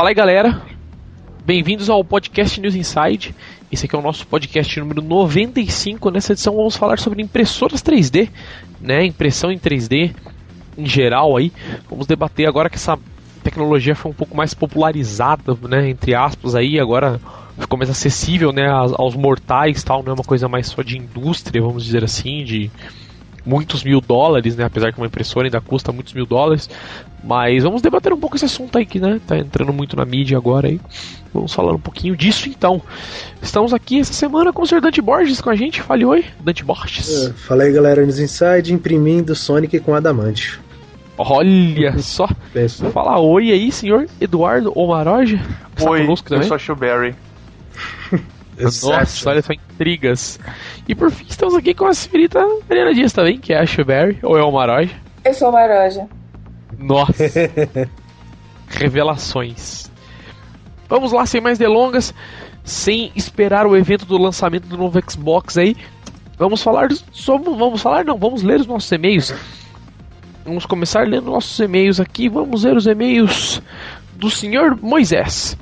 Fala aí, galera. Bem-vindos ao podcast News Inside. Esse aqui é o nosso podcast número 95. Nessa edição vamos falar sobre impressoras 3D, né? Impressão em 3D em geral aí. Vamos debater agora que essa tecnologia foi um pouco mais popularizada, né, entre aspas aí, agora ficou mais acessível, né, aos mortais, tal, não é uma coisa mais só de indústria, vamos dizer assim, de muitos mil dólares, né? Apesar que uma impressora ainda custa muitos mil dólares. Mas vamos debater um pouco esse assunto aí que, né? Tá entrando muito na mídia agora aí. Vamos falar um pouquinho disso então. Estamos aqui essa semana com o Sr. Dante Borges com a gente. Fale oi, Dante Borges. É, fala aí galera nos Inside, imprimindo Sonic com adamante. Olha só. Vou falar oi aí, senhor Eduardo Omaroge. Oi, eu sou a Shuberry. Nossa, olha só intrigas. E por fim, estamos aqui com a senhorita Mariana Dias também, que é a Shuberry, ou é o Maroja? Eu sou o Maroja. Nossa. Revelações. Vamos lá, sem mais delongas, sem esperar o evento do lançamento do novo Xbox aí. Vamos falar sobre. Vamos falar, não, vamos ler os nossos e-mails. Vamos começar lendo nossos e-mails aqui. Vamos ler os e-mails do senhor Moisés.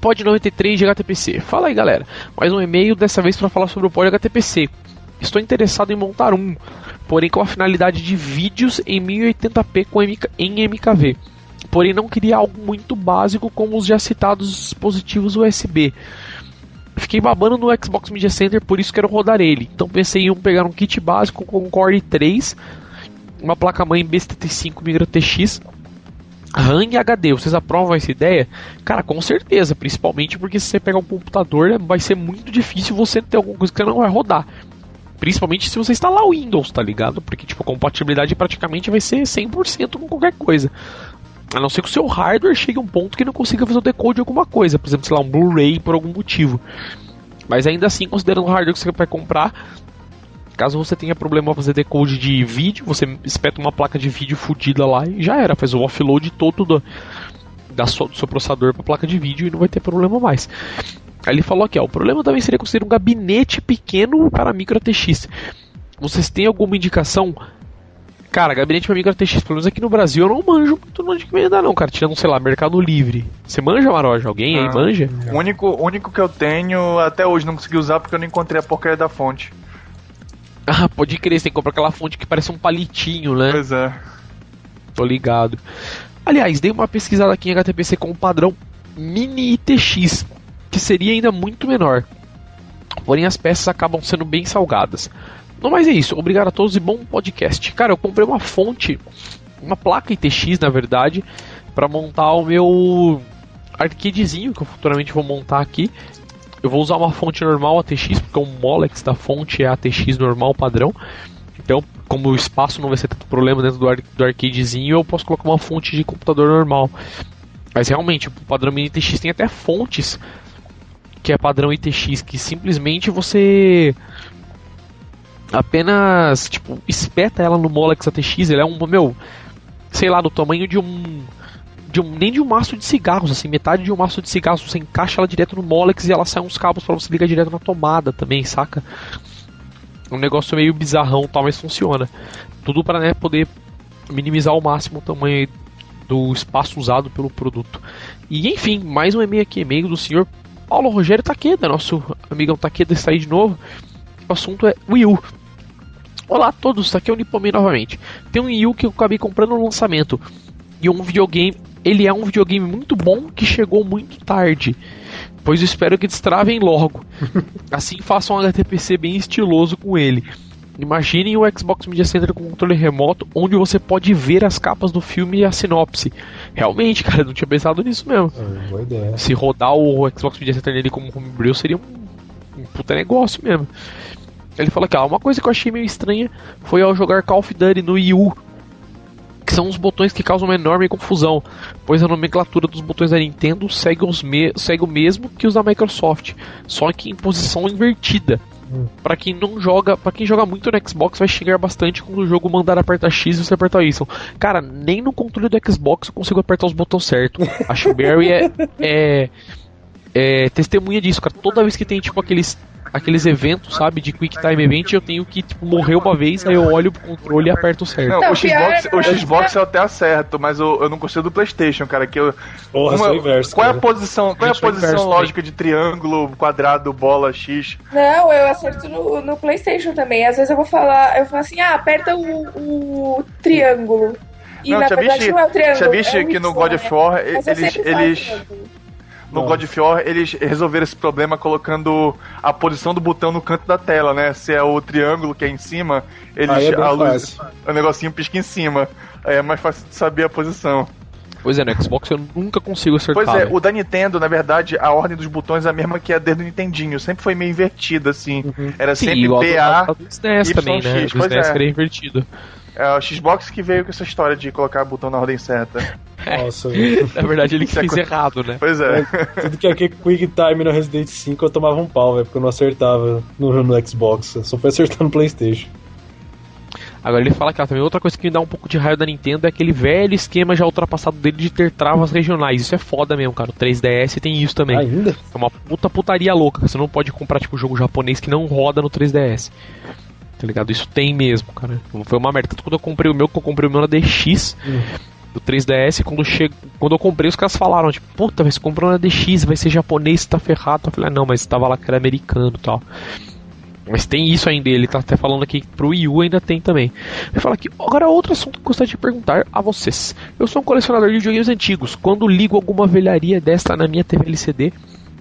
Pod 93 de HTPC. Fala aí, galera. Mais um e-mail, dessa vez para falar sobre o Pod HTPC. Estou interessado em montar um, porém com a finalidade de vídeos em 1080p com MK, em MKV. Porém, não queria algo muito básico como os já citados dispositivos USB. Fiquei babando no Xbox Media Center, por isso quero rodar ele. Então pensei em pegar um kit básico com Core 3, uma placa-mãe B75 Migra TX RAM e HD, vocês aprovam essa ideia? Cara, com certeza, principalmente porque se você pegar um computador, vai ser muito difícil você ter alguma coisa que não vai rodar. Principalmente se você instalar o Windows, tá ligado? Porque, tipo, a compatibilidade praticamente vai ser 100% com qualquer coisa. A não ser que o seu hardware chegue a um ponto que não consiga fazer o decode de alguma coisa. Por exemplo, sei lá, um Blu-ray por algum motivo. Mas ainda assim, considerando o hardware que você vai comprar, Caso você tenha problema para fazer decode de vídeo, você espeta uma placa de vídeo fodida lá e já era, faz o offload todo do, da sua, do seu processador para placa de vídeo e não vai ter problema mais. Aí ele falou aqui, ó, o problema também seria conseguir um gabinete pequeno para micro ATX. Vocês têm alguma indicação? Cara, gabinete para micro ATX, pelo menos aqui no Brasil, eu não manjo muito onde que venda não, cara. Tirando, sei lá, Mercado Livre. Você manja, Maroja? Alguém ah, aí manja? O único, único que eu tenho, até hoje não consegui usar porque eu não encontrei a porcaria da fonte. Ah, pode crer, você tem que comprar aquela fonte que parece um palitinho, né? Pois é. Tô ligado. Aliás, dei uma pesquisada aqui em HTPC com o padrão Mini ITX, que seria ainda muito menor. Porém, as peças acabam sendo bem salgadas. Não mais é isso. Obrigado a todos e bom podcast. Cara, eu comprei uma fonte, uma placa ITX, na verdade, para montar o meu arcadezinho que eu futuramente vou montar aqui. Eu vou usar uma fonte normal ATX, porque o Molex da fonte é ATX normal padrão. Então, como o espaço não vai ser tanto problema dentro do, ar do arcadezinho, eu posso colocar uma fonte de computador normal. Mas realmente, o padrão mini ITX tem até fontes que é padrão ITX, que simplesmente você apenas tipo espeta ela no Molex ATX, ele é um meu, sei lá, do tamanho de um de um, nem de um maço de cigarros, assim, metade de um maço de cigarros, você encaixa ela direto no Molex e ela sai uns cabos para você ligar direto na tomada também, saca? Um negócio meio bizarrão, tal, mas funciona. Tudo para né, poder minimizar ao máximo o tamanho do espaço usado pelo produto. E enfim, mais um e-mail aqui, e-mail do senhor Paulo Rogério Taqueda, nosso amigão Taqueda está aí de novo. O assunto é Wii U. Olá a todos, aqui é o Nipomi novamente. Tem um Wii U que eu acabei comprando no lançamento e um videogame ele é um videogame muito bom que chegou muito tarde. Pois espero que destravem logo. assim façam um HTPC bem estiloso com ele. Imaginem o Xbox Media Center com controle remoto, onde você pode ver as capas do filme e a sinopse. Realmente, cara, eu não tinha pensado nisso mesmo. É, boa ideia. Se rodar o Xbox Media Center nele como homebrew seria um, um puta negócio mesmo. Ele fala que ah, uma coisa que eu achei meio estranha foi ao jogar Call of Duty no Wii U que são os botões que causam uma enorme confusão, pois a nomenclatura dos botões da Nintendo segue, os me segue o mesmo que os da Microsoft, só que em posição invertida. Hum. Para quem não joga, para quem joga muito no Xbox vai xingar bastante quando o jogo mandar apertar X e você apertar Y. Cara, nem no controle do Xbox eu consigo apertar os botões certos. A Barry é, é, é testemunha disso, cara. Toda vez que tem tipo aqueles aqueles eventos, sabe, de Quick Time Event, eu tenho que, tipo, morrer uma vez, aí eu olho pro controle e aperto certo. Não, Não, o Xbox, é- o Xbox eu até acerto, mas eu, eu não gostei do PlayStation, cara. Que eu, Porra, uma- inverso. qual é a posição, qual é a posição inverso lógica de triângulo, quadrado, bola, X? Não, eu acerto no, no PlayStation também. Às vezes eu vou falar, eu falo assim, ah, aperta o, o triângulo. E Não, na verdade não é o triângulo. Já viste é o que no God né? of War Mas eu eles, eles triângulo. No Não. God of War eles resolveram esse problema colocando a posição do botão no canto da tela, né? Se é o triângulo que é em cima, eles é a luz, fácil. o negocinho pisca em cima. Aí é mais fácil de saber a posição. Pois é, no Xbox eu nunca consigo acertar. Pois é, velho. o da Nintendo, na verdade, a ordem dos botões é a mesma que a desde o Nintendinho. Sempre foi meio invertida, assim. Uhum. Era Sim, sempre PA. a do SNES também, né? X, Do pois SNES é. que era invertido. É o Xbox que veio com essa história de colocar o botão na ordem certa. Nossa, velho. Na verdade, ele que Isso é fez errado, né? Pois é. Tudo que aqui Quick Time no Resident 5 eu tomava um pau, velho, porque eu não acertava no, no Xbox. Eu só fui acertar no PlayStation. Agora ele fala que ó, também outra coisa que me dá um pouco de raio da Nintendo é aquele velho esquema já ultrapassado dele de ter travas regionais. Isso é foda mesmo, cara. O 3DS tem isso também. Ainda? É uma puta putaria louca. Você não pode comprar, tipo, jogo japonês que não roda no 3DS. Tá ligado? Isso tem mesmo, cara. Foi uma merda. Tanto quando eu comprei o meu, que eu comprei o meu na DX Hum. do 3DS, quando, che... quando eu comprei, os caras falaram, tipo, puta, mas comprou na DX, vai ser japonês, tá ferrado. Eu falei, ah, não, mas tava lá que era americano e tal. Mas tem isso ainda, ele tá até falando aqui que pro Wii U ainda tem também. Ele fala aqui, agora outro assunto que eu gostaria de perguntar a vocês. Eu sou um colecionador de videogames antigos. Quando ligo alguma velharia desta na minha TV LCD,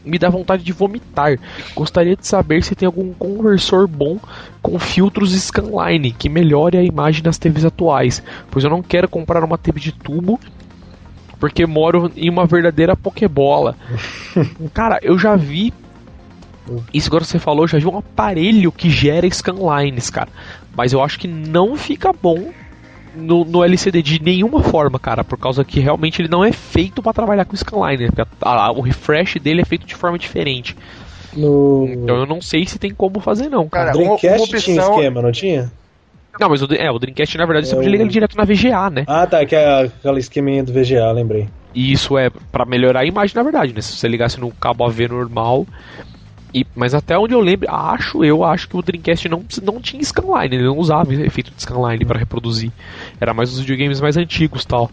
me dá vontade de vomitar. Gostaria de saber se tem algum conversor bom com filtros scanline que melhore a imagem das TVs atuais, pois eu não quero comprar uma TV de tubo porque moro em uma verdadeira pokebola. Cara, eu já vi isso agora que você falou, já vi um aparelho que gera scanlines, cara. Mas eu acho que não fica bom no, no LCD de nenhuma forma, cara, por causa que realmente ele não é feito pra trabalhar com scanline? Porque a- a- o refresh dele é feito de forma diferente. No Então eu não sei se tem como fazer não, cara. Cara, uma- Dreamcast uma tinha opção- esquema, não tinha? Não, mas o, é, o Dreamcast na verdade você É podia o- ligar ele direto na VGA, né? Ah, tá, que é aquela esqueminha do VGA, lembrei. E isso é pra melhorar a imagem, na verdade, né? Se você ligasse no cabo AV normal. E, mas até onde eu lembro, acho, eu acho que o Dreamcast não, não tinha scanline, ele não usava efeito de scanline pra reproduzir. Era mais os videogames mais antigos tal.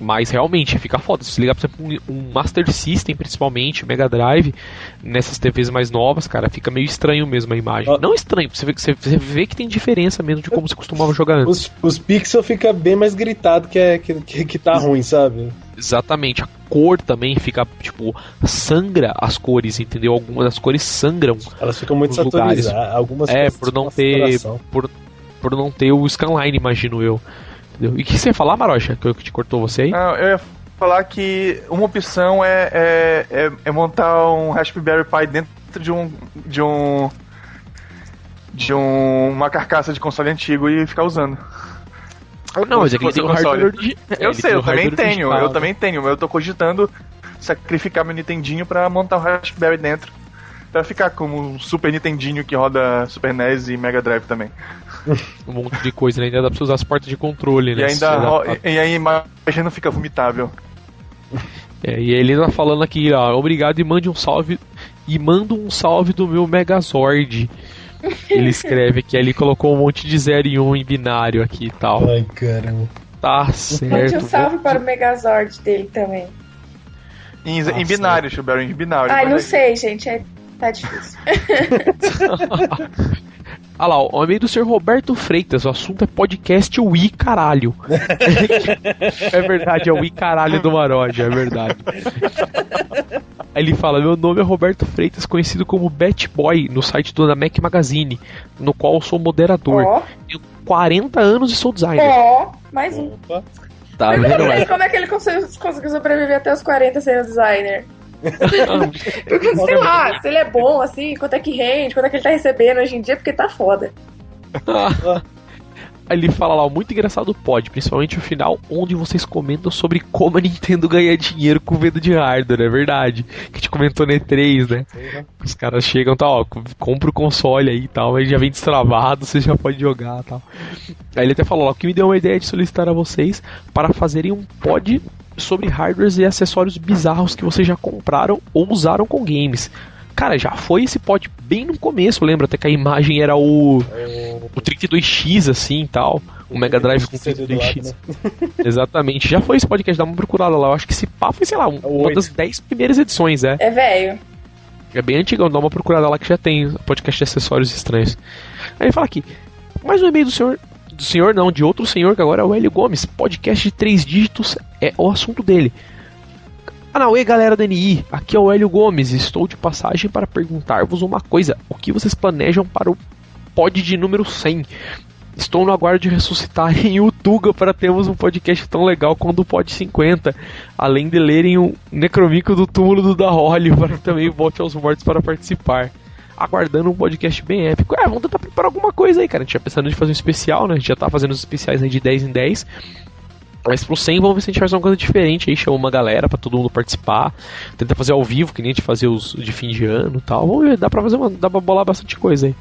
Mas realmente fica foda. Se você ligar, por exemplo, um, Master System, principalmente, Mega Drive, nessas TVs mais novas, cara, fica meio estranho mesmo a imagem. Ó. Não estranho, você vê, que- você, vê que tem diferença mesmo de como você costumava jogar antes. Os, os pixels fica bem mais gritado que, é, que, que, que tá ruim, sabe? Exatamente, a cor também fica, tipo, sangra as cores, entendeu? Algumas das cores sangram Elas ficam muito saturadas. Algumas É, por não ter. Por, por não ter o scanline, imagino eu. Entendeu? E o que você ia falar, Marocha? Que eu que te cortou você aí? Não, eu ia falar que uma opção é, é, é, é montar um Raspberry Pi dentro de um. de um. de um, uma carcaça de console antigo e ficar usando. não, mas é que ele tem um hardware origi- é, Eu sei, eu também tenho, eu também tenho, mas eu tô cogitando sacrificar meu Nintendinho pra montar um Raspberry dentro. Pra ficar como um Super Nintendinho que roda Super NES e Mega Drive também. Um monte de coisa, né? Ainda dá pra você usar as portas de controle, né? E ainda ro- e aí a imagem não fica vomitável. É, e ele tá falando aqui, ó, obrigado e mande um salve. E manda um salve do meu Megazord. Ele escreve que ele colocou um monte de 0 e 1 um em binário aqui e tal. Ai, caramba. Tá Mande certo. um salve para o Megazord dele também. Em, em Nossa. binário, Chubero, em binário. Ai, não aí- sei, gente. É, tá difícil. Ah lá, o e-mail do Sr. Roberto Freitas, o assunto é podcast Wii caralho. é verdade, é o Wii caralho do Maroja, é verdade. Aí ele fala: Meu nome é Roberto Freitas, conhecido como Bat Boy no site do Mac Magazine, no qual eu sou moderador. Ó, Tenho 40 anos e sou designer. ó, mais um. Opa. Tá Mas Mas- é, como é que ele conseguiu, conseguiu sobreviver até os 40 sendo designer? Porque, sei lá, se ele é bom, assim, quanto é que rende, quanto é que ele tá recebendo hoje em dia, porque tá foda. Aí ele fala lá, muito engraçado pode, principalmente o final, onde vocês comentam sobre como a Nintendo ganha dinheiro com venda de hardware, é verdade. Que a gente comentou no E3, né? Os caras chegam, tá, ó, compra o console aí e tal, mas já vem destravado, você já pode jogar e tal. Aí ele até falou, ó, o que me deu uma ideia de solicitar a vocês para fazerem um pod sobre hardwares e acessórios bizarros que vocês já compraram ou usaram com games. Cara, já foi esse pod bem no começo, lembra? Até que a imagem era o, o 32X, assim e tal. O Mega Drive com 32X. Né? Exatamente. Já foi esse podcast, dá uma procurada lá. Eu acho que esse pá foi, sei lá, uma das 10 primeiras edições, é. É velho. É bem antigão, dá uma procurada lá que já tem podcast de acessórios estranhos. Aí ele fala aqui, mais um e-mail do senhor. Do senhor não, de outro senhor que agora é o Hélio Gomes. Podcast de três dígitos é o assunto dele. Anauê, galera do NI, aqui é o Hélio Gomes. Estou de passagem para perguntar-vos uma coisa: o que vocês planejam para o pod de número 100? Estou no aguardo de ressuscitarem o Tuga para termos um podcast tão legal quanto o Pod 50, além de lerem o Necromico do túmulo do Da Holly para que também volte aos mortos para participar. Aguardando um podcast bem épico. É, vamos tentar preparar alguma coisa aí, cara. A gente já pensando em fazer um especial, né? A gente já tá fazendo os especiais aí de 10 em 10. Mas pro 100 vamos ver se a gente faz uma coisa diferente aí, chama uma galera para todo mundo participar, tenta fazer ao vivo, que nem a gente fazia os de fim de ano e tal. Vamos ver, dá pra fazer uma, dá pra bolar bastante coisa aí.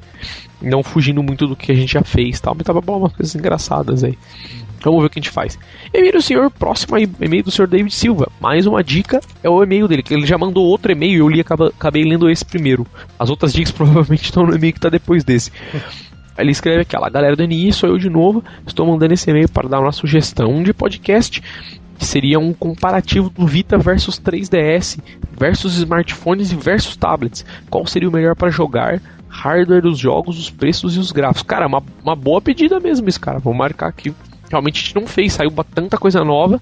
Não fugindo muito do que a gente já fez tal, mas dá pra bolar umas coisas engraçadas aí. Vamos ver o que a gente faz. E-mail do senhor, próximo e-mail do senhor David Silva. Mais uma dica é o e-mail dele, que ele já mandou outro e-mail e eu li, acabei lendo esse primeiro. As outras dicas provavelmente estão no e-mail que tá depois desse. Ele escreve aquela galera do NI, sou eu de novo. Estou mandando esse e-mail para dar uma sugestão de podcast que seria um comparativo do Vita versus 3DS versus smartphones e versus tablets. Qual seria o melhor para jogar? Hardware dos jogos, os preços e os gráficos. Cara, uma, uma boa pedida mesmo isso, cara. Vou marcar aqui. Realmente a gente não fez, saiu tanta coisa nova.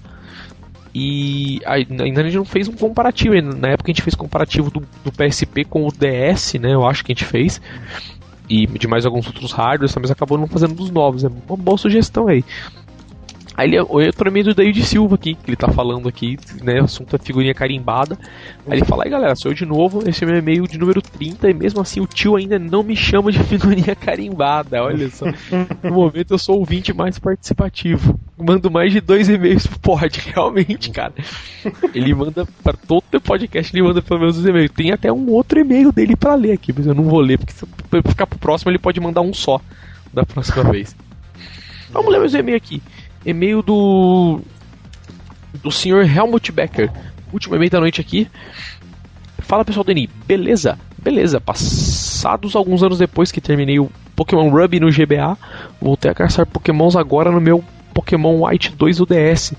E ainda a gente não fez um comparativo. Na época a gente fez comparativo do, do PSP com o DS, né? Eu acho que a gente fez e de mais alguns outros hardwares, mas acabou não fazendo dos novos. É uma boa sugestão aí. Aí ele, outro amigo do David Silva aqui, que ele tá falando aqui, né? O assunto é figurinha carimbada. Aí ele fala, aí galera, sou eu de novo, esse é meu e-mail de número 30, e mesmo assim o tio ainda não me chama de figurinha carimbada, olha só. No momento eu sou o ouvinte mais participativo. Mando mais de dois e-mails pro pod, realmente, cara. Ele manda para todo o podcast, ele manda pelo menos os e-mails. Tem até um outro e-mail dele para ler aqui, mas eu não vou ler, porque se eu ficar pro próximo ele pode mandar um só da próxima vez. Vamos ler meus e-mails aqui. E-mail do. Do senhor Helmut Becker. Último e-mail da noite aqui. Fala pessoal do NI, beleza? Beleza, passados alguns anos depois que terminei o Pokémon Ruby no GBA, voltei a caçar Pokémons agora no meu Pokémon White 2 UDS.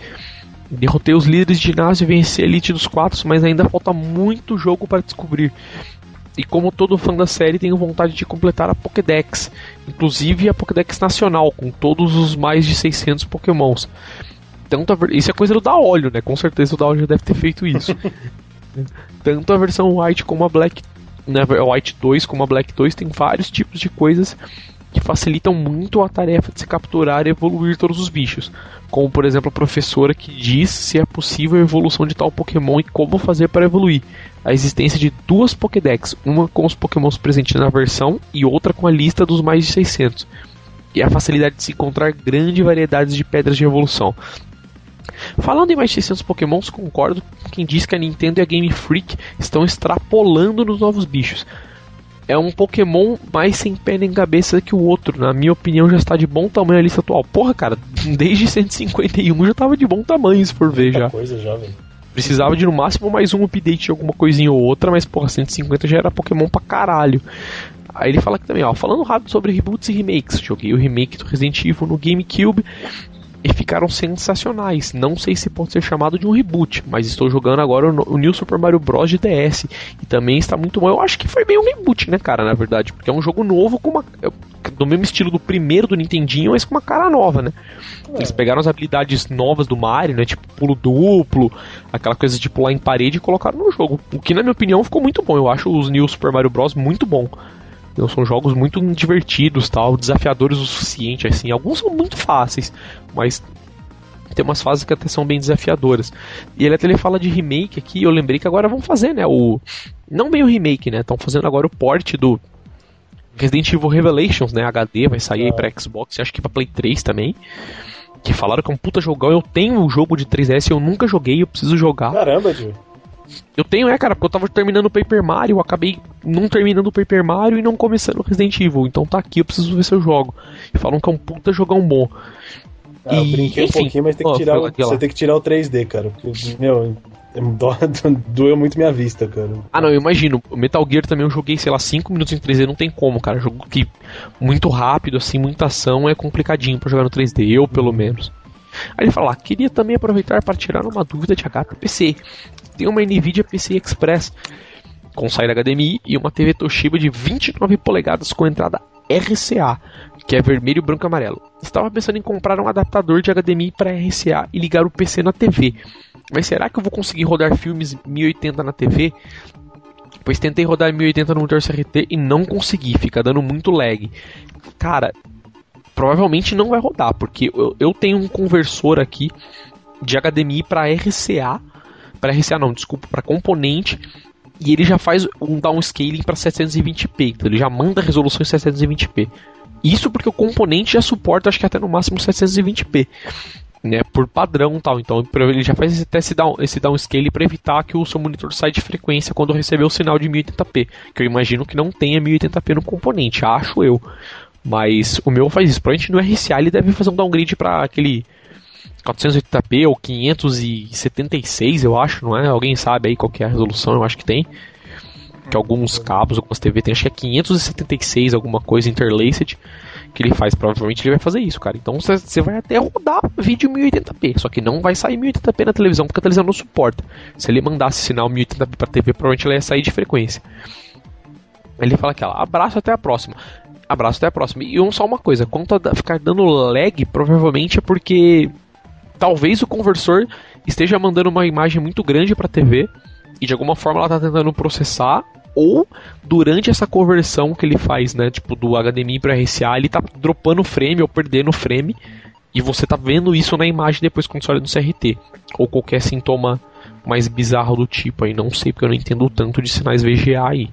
Derrotei os líderes de ginásio e venci a Elite dos quatro, mas ainda falta muito jogo para descobrir. E como todo fã da série, tenho vontade de completar a Pokédex, inclusive a Pokédex nacional, com todos os mais de 600 Pokémons. Tanto a, isso é coisa do da óleo, né? Com certeza o da óleo já deve ter feito isso. Tanto a versão White como a Black, né, White 2 como a Black 2 tem vários tipos de coisas que facilitam muito a tarefa de se capturar e evoluir todos os bichos. Como, por exemplo, a professora que diz se é possível a evolução de tal Pokémon e como fazer para evoluir a existência de duas Pokédex, uma com os Pokémons presentes na versão e outra com a lista dos mais de 600, e a facilidade de se encontrar grande variedade de pedras de evolução. Falando em mais de 600 Pokémons, concordo com quem diz que a Nintendo e a Game Freak estão extrapolando nos novos bichos. É um Pokémon mais sem pé nem cabeça que o outro. Na minha opinião, já está de bom tamanho a lista atual. Porra, cara, desde 151 já estava de bom tamanho, se for ver já. coisa. Precisava de no máximo mais um update de alguma coisinha ou outra, mas porra, 150 já era Pokémon pra caralho. Aí ele fala aqui também, ó, falando rápido sobre reboots e remakes. Joguei o remake do Resident Evil no GameCube e ficaram sensacionais. Não sei se pode ser chamado de um reboot, mas estou jogando agora o, New Super Mario Bros. de DS e também está muito bom. Eu acho que foi meio um reboot, né, cara, na verdade, porque é um jogo novo com uma do mesmo estilo do primeiro do Nintendinho, mas com uma cara nova, né? É. Eles pegaram as habilidades novas do Mario, né, tipo pulo duplo, aquela coisa de pular em parede e colocaram no jogo. O que na minha opinião ficou muito bom. Eu acho os New Super Mario Bros muito bom. Então, são jogos muito divertidos, tal, desafiadores o suficiente, assim. Alguns são muito fáceis, mas tem umas fases que até são bem desafiadoras. E ele até ele fala de remake aqui, eu lembrei que agora vão fazer, né, o não bem o remake, né? Estão fazendo agora o port do Resident Evil Revelations, né, HD, vai sair é. aí pra Xbox, acho que pra Play 3 também. Que falaram que é um puta jogão. Eu tenho o jogo de 3DS, eu nunca joguei, eu preciso jogar. Caramba, tio. Eu tenho, é, cara, porque eu tava terminando o Paper Mario, eu acabei não terminando o Paper Mario e não começando o Resident Evil. Então tá aqui, eu preciso ver se eu jogo. E falam que é um puta jogão bom. Ah, eu brinquei enfim. um pouquinho, mas tem que Ó, tirar, o- você tem que tirar o 3D, cara. Porque, meu, dó- doeu muito minha vista, cara. Ah, não, eu imagino. Metal Gear também eu joguei, sei lá, 5 minutos em 3D, não tem como, cara. Jogo que muito rápido, assim, muita ação é complicadinho pra jogar no 3D, eu pelo menos. Aí ele fala, ah, queria também aproveitar para tirar uma dúvida de HPC. Tem uma Nvidia PCI Express com saída HDMI e uma TV Toshiba de 29 polegadas com entrada RCA, que é vermelho, branco e amarelo. Estava pensando em comprar um adaptador de HDMI para RCA e ligar o PC na TV. Mas será que eu vou conseguir rodar filmes 1080 na TV? Pois tentei rodar 1080 no monitor CRT e não consegui, fica dando muito lag. Cara, provavelmente não vai rodar, porque eu, eu tenho um conversor aqui de HDMI para RCA, para RCA não, desculpa, para componente, e ele já faz um downscaling para 720p, então ele já manda a resolução em 720p. Isso porque o componente já suporta, acho que até no máximo 720p, né, por padrão tal. Então ele já faz até esse, down, esse downscaling para evitar que o seu monitor saia de frequência quando receber o sinal de 1080p, que eu imagino que não tenha 1080p no componente, acho eu. Mas o meu faz isso. Provavelmente no RCA ele deve fazer um downgrade para aquele 480p ou 576, eu acho, não é? Alguém sabe aí qual que é a resolução? Eu acho que tem. Que alguns cabos, algumas TV tem, acho que é 576, alguma coisa interlaced que ele faz. Provavelmente ele vai fazer isso, cara. Então você vai até rodar vídeo 1080p, só que não vai sair 1080p na televisão porque a televisão não suporta. Se ele mandasse sinal 1080p pra TV, provavelmente ele ia sair de frequência. Ele fala aqui, ó, abraço até a próxima. Abraço até a próxima. E um, só uma coisa, quanto a ficar dando lag, provavelmente é porque talvez o conversor esteja mandando uma imagem muito grande para a TV e de alguma forma ela está tentando processar ou durante essa conversão que ele faz, né, tipo do HDMI para RCA, ele tá dropando frame ou perdendo frame e você tá vendo isso na imagem depois quando você olha no CRT ou qualquer sintoma mais bizarro do tipo aí, não sei porque eu não entendo tanto de sinais VGA aí.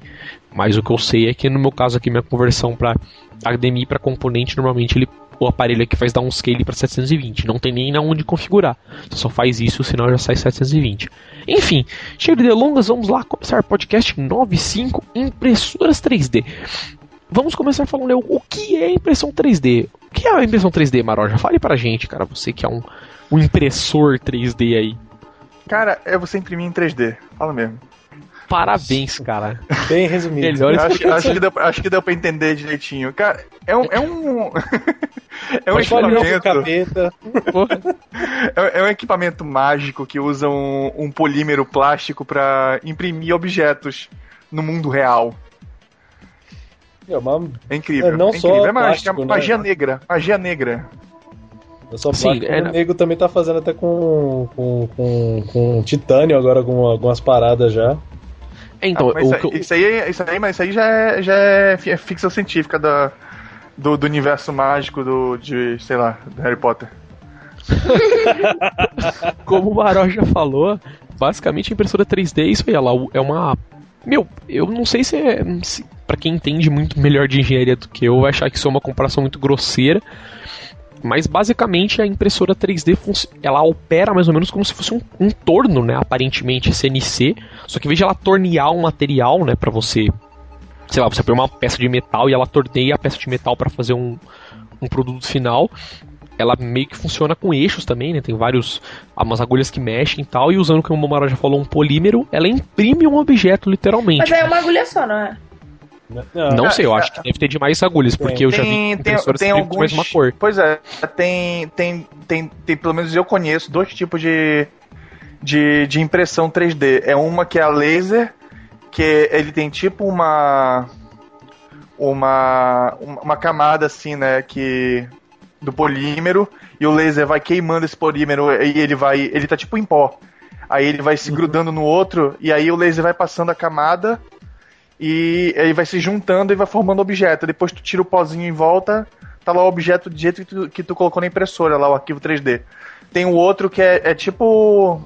Mas o que eu sei é que no meu caso aqui minha conversão para HDMI para componente normalmente ele o aparelho aqui faz downscale para 720, não tem nem onde configurar. Você só faz isso, o sinal já sai 720. Enfim, cheio de delongas, vamos lá começar podcast 95 impressoras 3D. Vamos começar falando Léo, o que é impressão 3D? O que é a impressão 3D, Maroja? Fale pra gente, cara, você que é um, um impressor 3D aí. Cara, é você imprimir em 3D. Fala mesmo. Parabéns, cara. Bem resumido. Melhor acho, acho que deu, acho que deu pra entender direitinho. Cara, é um. É um, é um equipamento. É, é um equipamento mágico que usa um, um polímero plástico pra imprimir objetos no mundo real. É uma, É incrível. É, não é só incrível. É mágica, plástico, né? magia negra. Magia negra. Só Sim, é, o nego também tá fazendo até com, com, com, com titânio agora, com algumas paradas já. Então, Ah, isso, que isso aí, isso aí, mas isso aí já é, já é é ficção científica da, do, do universo mágico do, de, sei lá, do Harry Potter. como o Maró já falou, basicamente a impressora 3D é isso aí, ela é uma. Meu, eu não sei se é. Se, pra quem entende muito melhor de engenharia do que eu, vai achar que isso é uma comparação muito grosseira. Mas basicamente a impressora 3D func- ela opera mais ou menos como se fosse um, um torno, né? Aparentemente CNC. Só que de ela tornear um material, né, para você. Sei lá, você põe uma peça de metal e ela torneia a peça de metal para fazer um, um produto final ela meio que funciona com eixos também, né? Tem vários. umas agulhas que mexem e tal. E usando, como o Momara já falou, um polímero, ela imprime um objeto, literalmente. Mas é uma agulha só, não é? Não, Não sei, eu ah, acho que deve ter de mais agulhas, porque eu já vi Tem, tem, impressoras tem que alguns. mais uma cor. Pois é, tem, tem, tem, tem, pelo menos eu conheço, dois tipos de, de, de impressão 3D. É uma que é a laser, que ele tem tipo uma. Uma, uma camada assim, né? Que. Do polímero, e o laser vai queimando esse polímero e ele vai. Ele tá tipo em pó. Aí ele vai se grudando no outro, e aí o laser vai passando a camada e aí vai se juntando e vai formando objeto. Depois tu tira o pozinho em volta, tá lá o objeto do jeito que tu, que tu colocou na impressora, lá o arquivo 3D. Tem o outro que é, é tipo.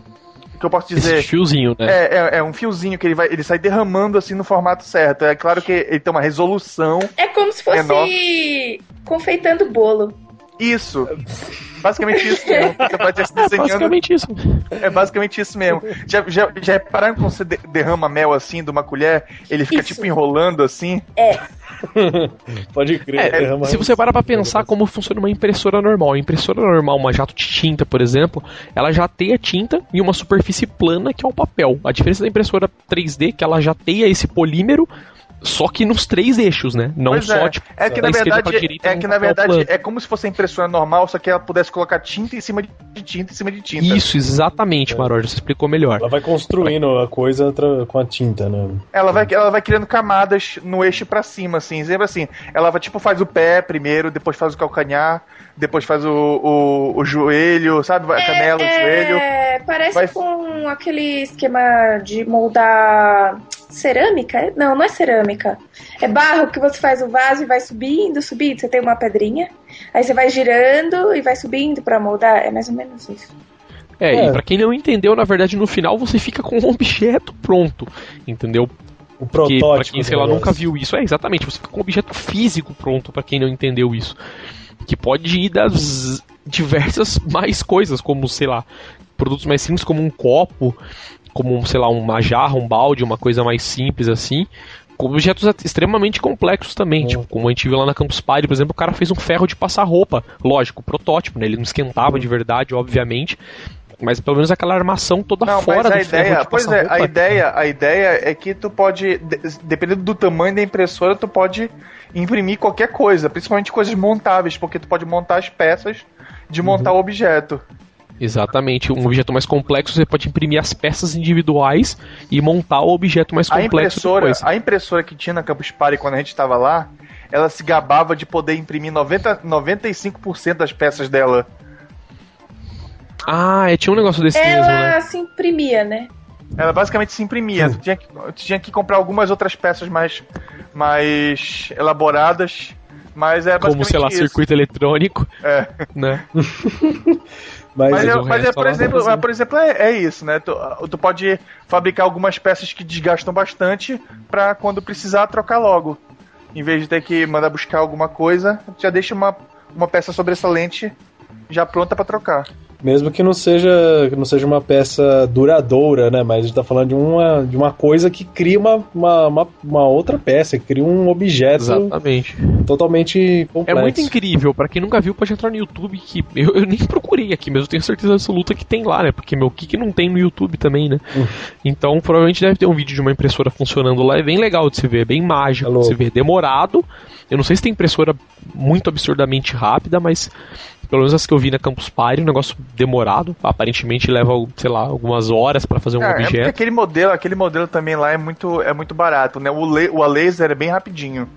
que eu posso dizer? Esse fiozinho, né? É, é, é um fiozinho que ele vai, ele sai derramando assim no formato certo. É claro que ele tem uma resolução. É como se fosse Menor. confeitando bolo. Isso. basicamente isso mesmo. Você pode estar É desenhando. basicamente isso. É basicamente isso mesmo. Já, já, já repararam quando você de- derrama mel assim de uma colher? Ele fica Isso. tipo enrolando assim? Pode crer. É, derrama se você parar pra pensar como funciona uma impressora normal, a impressora normal, uma jato de tinta, por exemplo, ela jateia tinta em uma superfície plana que é o papel. A diferença da impressora 3D é que ela jateia esse polímero só que nos três eixos, né? Não Pois só é. tipo É que da na verdade, direita é que na verdade plano. é como se fosse a impressora normal, só que ela pudesse colocar tinta em cima de tinta em cima de tinta. Isso, exatamente, Maroja, você explicou melhor. Ela vai construindo a coisa com a tinta, né? Ela vai, ela vai criando camadas no eixo pra cima, assim. Sempre assim. Ela vai, tipo, faz o pé primeiro, depois faz o calcanhar, depois faz o, o, o joelho, sabe? A canela, o joelho. É, parece Vai- com aquele esquema de moldar cerâmica. Não, não é cerâmica. É barro que você faz o vaso e vai subindo, subindo. Você tem uma pedrinha, aí você vai girando e vai subindo pra moldar. É mais ou menos isso. É, É. e pra quem não entendeu, na verdade, no final você fica com um objeto pronto, entendeu? O Porque, protótipo. pra quem, sei lá, negócio. nunca viu isso, é exatamente, você fica com um objeto físico pronto, pra quem não entendeu isso. Que pode ir das diversas mais coisas, como, sei lá, produtos mais simples, como um copo, como, sei lá, uma jarra, um balde, uma coisa mais simples assim. Com objetos extremamente complexos também, Hum. tipo, como a gente viu lá na Campus Party, por exemplo, o cara fez um ferro de passar roupa, lógico, protótipo, né? Ele não esquentava de verdade, obviamente, mas pelo menos aquela armação toda Não, fora mas a do ferro ideia, de pois é, a ideia, a ideia é que tu pode, de- dependendo do tamanho da impressora, tu pode imprimir qualquer coisa, principalmente coisas montáveis, porque tu pode montar as peças de montar o objeto. Exatamente, um objeto mais complexo você pode imprimir as peças individuais e montar o objeto mais A complexo impressora, depois. a impressora que tinha na Campus Party quando a gente estava lá, ela se gabava de poder imprimir 90, 95% das peças dela. Ah, é, tinha um negócio desse mesmo, né? Ela se imprimia, né? Ela basicamente se imprimia. Tu tinha, que, tu tinha que comprar algumas outras peças mais, mais elaboradas, mas é Como, sei lá, isso. circuito eletrônico, É. né? Mas, Mas, é, mas é, por ela exemplo, mas, por exemplo é, é isso, né? Tu, tu pode fabricar algumas peças que desgastam bastante pra quando precisar trocar logo. Em vez de ter que mandar buscar alguma coisa, já deixa uma, uma peça sobressalente já pronta pra trocar. Mesmo que não seja, que não seja uma peça duradoura, né? Mas a gente tá falando de uma, de uma coisa que cria uma, uma, uma, uma outra peça, que cria um objeto Exatamente. totalmente É complexo. muito incrível, pra quem nunca viu, pode entrar no YouTube que eu, eu nem procurei aqui, mas eu tenho certeza absoluta que tem lá, né? Porque meu que que não tem no YouTube também, né? Então provavelmente deve ter um vídeo de uma impressora funcionando lá, é bem legal de se ver, é bem mágico É louco. de se ver, demorado. Eu não sei se tem impressora muito absurdamente rápida, mas pelo menos as que eu vi na Campus Party, um negócio demorado, aparentemente leva, sei lá, algumas horas pra fazer um É, é porque objeto. aquele modelo, aquele modelo também lá é muito, é muito barato, né? O, le, o a laser é bem rapidinho.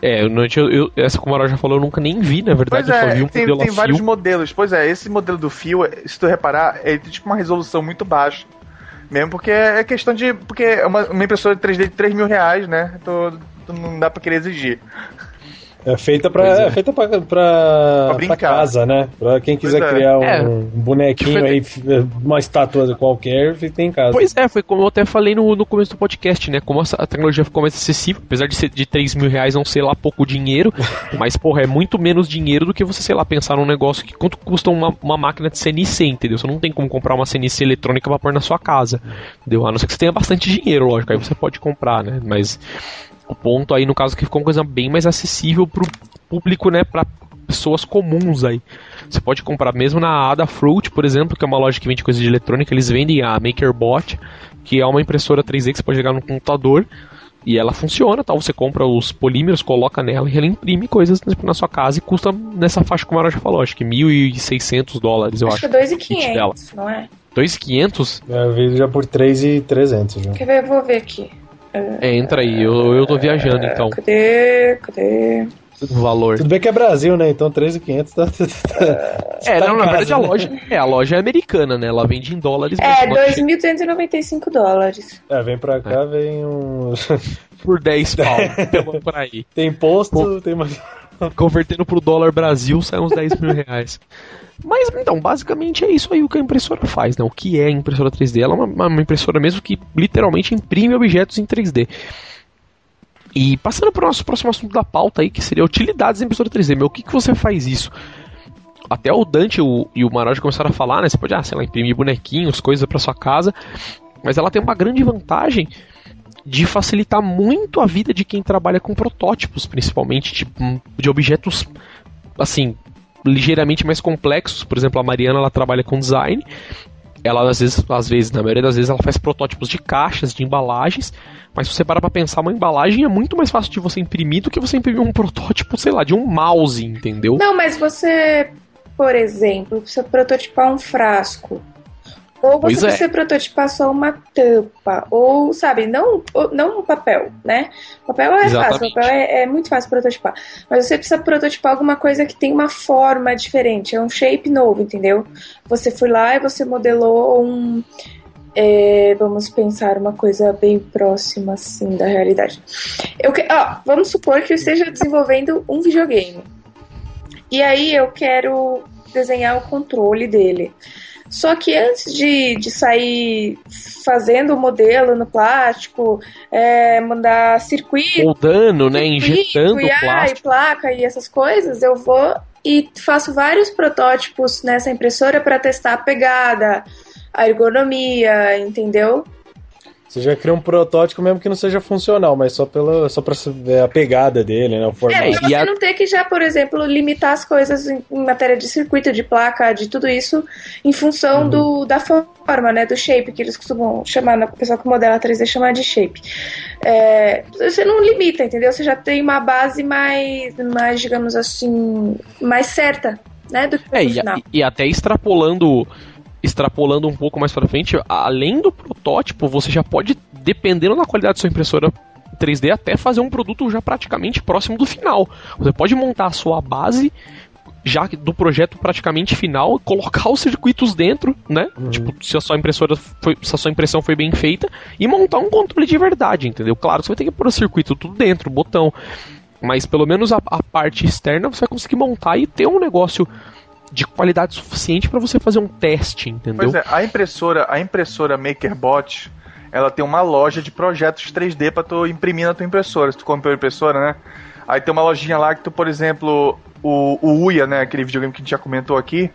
É, eu, não tinha- eu- essa como a Maral já falou, eu nunca nem vi, na verdade, Pois eu só vi é, um tem, modelo tem a vários fio. modelos. Pois é, esse modelo do fio, se tu reparar, ele tem tipo uma resolução muito baixa. Mesmo porque é questão de. Porque é uma, uma impressora 3D de 3 mil reais, né? Tu, tu não dá pra querer exigir. É feita pra, é. é feita pra, pra, pra brincar. casa, né? Pra quem quiser Pois é. criar um, É. bonequinho Foi- aí, f- uma estátua qualquer, tem em casa. Pois é, foi como eu até falei no, no começo do podcast, né? Como a tecnologia ficou mais acessível, apesar de ser de 3 mil reais não ser lá pouco dinheiro, mas, porra, é muito menos dinheiro do que você, sei lá, pensar num negócio que quanto custa uma, uma máquina de CNC, entendeu? Você não tem como comprar uma CNC eletrônica pra pôr na sua casa, entendeu? A não ser que você tenha bastante dinheiro, lógico, aí você pode comprar, né? Mas ponto aí, no caso, é que ficou uma coisa bem mais acessível pro público, né? Pra pessoas comuns aí. Você pode comprar mesmo na Adafruit, por exemplo, que é uma loja que vende coisa de eletrônica, eles vendem a MakerBot, que é uma impressora 3D que você pode jogar no computador e ela funciona, tal. Você compra os polímeros, coloca nela e ela imprime coisas na sua casa e custa nessa faixa como a Maroja falou, acho que 1.600 dólares, eu Acho acho. que é o kit dela. 2,500, não é? 2.500? É, veio já por 3,300 já. Quer ver? Eu vou ver aqui. É, entra aí, eu, eu tô viajando então, Cadê? Cadê? o valor. Tudo bem que é Brasil, né? Então 3,500 tá, tá, É, tá não, na casa, verdade a né? loja, é, a loja é americana, né? Ela vende em dólares, É, mas ela chega 2.295 dólares. É, vem pra cá, vem um. por 10 pau, pelo por aí. tem imposto, tem mais. Convertendo pro dólar Brasil, sai uns 10 mil reais. Mas, então, basicamente é isso aí o que a impressora faz, né? O que é a impressora 3D? Ela é uma, uma impressora mesmo que literalmente imprime objetos em 3D. E passando para o nosso próximo assunto da pauta aí, que seria utilidades da impressora 3D. Meu, o que, que você faz isso? até o Dante o, e o Maroj começaram a falar, né? Você pode, ah, sei lá, imprimir bonequinhos, coisas para sua casa. Mas ela tem uma grande vantagem de facilitar muito a vida de quem trabalha com protótipos, principalmente tipo, de objetos assim ligeiramente mais complexos. Por exemplo, a Mariana ela trabalha com design. Ela às vezes, às vezes, na maioria das vezes, ela faz protótipos de caixas, de embalagens. Mas se você parar pra pensar, uma embalagem é muito mais fácil de você imprimir do que você imprimir um protótipo, sei lá, de um mouse, entendeu? Não, mas você, por exemplo, precisa prototipar um frasco. Ou você Pois é. precisa prototipar só uma tampa. Ou, sabe, não, não um papel, né? Papel é Exatamente. fácil, papel é, é muito fácil prototipar. Mas você precisa prototipar alguma coisa que tem uma forma diferente, é um shape novo, entendeu? Você foi lá e você modelou um. é, vamos pensar uma coisa bem próxima, assim, da realidade. Eu que, ó, vamos supor que eu esteja desenvolvendo um videogame. E aí eu quero desenhar o controle dele. Só que antes de, de sair fazendo o modelo no plástico, é, mandar circuito, Moldando, né? Injetando e, ah, plástico. e placa e essas coisas, eu vou e faço vários protótipos nessa impressora para testar a pegada, a ergonomia, entendeu? Você já cria um protótipo mesmo que não seja funcional, mas só, pela, só pra ver a pegada dele, né? O formato. É, e você a- não ter que já, por exemplo, limitar as coisas em, em matéria de circuito, de placa, de tudo isso, em função do, da forma, né? Do shape, que eles costumam chamar, o pessoal que modela 3D chamar de shape. É, você não limita, entendeu? Você já tem uma base mais, mais digamos assim, mais certa, né? Do que É, e, e até extrapolando extrapolando um pouco mais pra frente, além do protótipo, você já pode, dependendo da qualidade da sua impressora 3D, até fazer um produto já praticamente próximo do final. Você pode montar a sua base já do projeto praticamente final, colocar os circuitos dentro, né? Tipo, se a sua impressora foi, se a sua impressão foi bem feita e montar um controle de verdade, entendeu? Claro, você vai ter que pôr o circuito tudo dentro, botão, mas pelo menos a, a parte externa você vai conseguir montar e ter um negócio de qualidade suficiente para você fazer um teste, entendeu? Pois é, a impressora, a impressora MakerBot, ela tem uma loja de projetos 3D pra tu imprimir na tua impressora. Se tu comprou a impressora, né? Aí tem uma lojinha lá que tu, por exemplo, o, o Uia, né, aquele videogame que a gente já comentou aqui,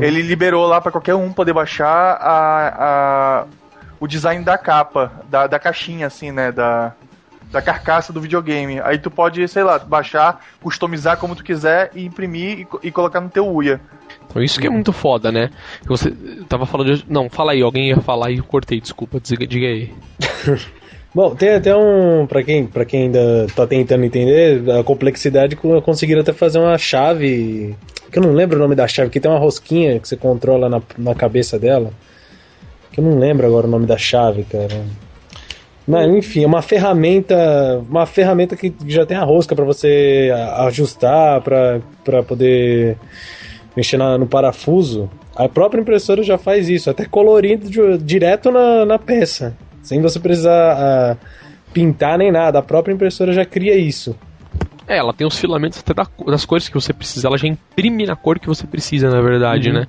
ele liberou lá pra qualquer um poder baixar a, a- o design da capa, da, da caixinha, assim, né, da, da carcaça do videogame. Aí tu pode, sei lá, baixar, customizar como tu quiser e imprimir e, e colocar no teu Uia. Então isso que é muito foda, né? Você tava falando de... Não, fala aí, alguém ia falar e eu cortei, desculpa, diga, diga aí. Bom, tem até um. Pra quem, pra quem ainda tá tentando entender, a complexidade co- conseguiram até fazer uma chave. Que eu não lembro o nome da chave, que tem uma rosquinha que você controla na, na cabeça dela. Que eu não lembro agora o nome da chave, cara. Mas, enfim, é uma ferramenta. Uma ferramenta que já tem a rosca pra você ajustar, pra, pra poder mexer na- no parafuso. A própria impressora já faz isso, até colorindo di- direto na, na peça. Sem você precisar ah, pintar nem nada. A própria impressora já cria isso. É, ela tem os filamentos até da- das cores que você precisa. Ela já imprime na cor que você precisa, na verdade, né?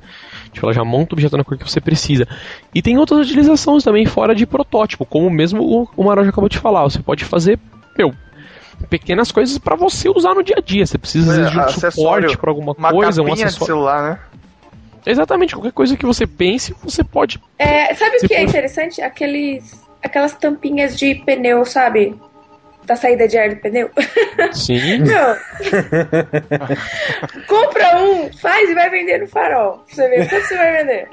Tipo, ela já monta o objeto na cor que você precisa. E tem outras utilizações também fora de protótipo, como mesmo o, o Maró já acabou de falar. Você pode fazer, meu, pequenas coisas pra você usar no dia a dia. Você precisa às vezes, de um É, acessório, suporte pra alguma Uma coisa, um capinha de acessório. celular, né? Exatamente, qualquer coisa que você pense, você pode. É, sabe o que é for- interessante? Aqueles, aquelas tampinhas de pneu, sabe? Da saída de ar do pneu. Sim. Não. Compra um, faz e vai vender no farol. Pra você ver quanto você vai vender.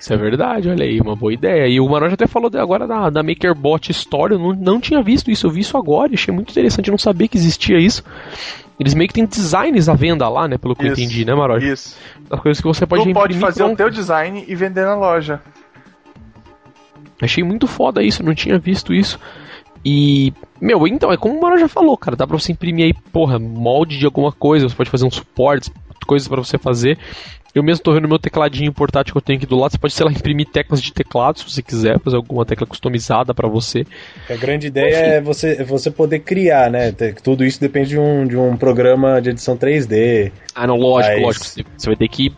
Isso é verdade, olha aí, uma boa ideia. E o Maró já até falou agora da, da MakerBot Store, eu não, não tinha visto isso, eu vi isso agora, achei muito interessante, eu não sabia que existia isso. Eles meio que têm designs à venda lá, né, pelo que eu Isso, entendi, né, Maró? Isso. Das coisas que você pode tu pode fazer o pronto. teu design e vender na loja. Achei muito foda isso, eu não tinha visto isso. E, meu, então, é como o Maró já falou, cara, dá pra você imprimir aí, porra, molde de alguma coisa, você pode fazer uns suportes, coisas pra você fazer. Eu mesmo tô vendo meu tecladinho portátil que eu tenho aqui do lado, você pode, sei lá, imprimir teclas de teclado se você quiser, fazer alguma tecla customizada pra você. A grande ideia é você, é você poder criar, né? Tudo isso depende de um, de um programa de edição 3D. Ah, não, lógico, Mas- lógico. Você vai ter que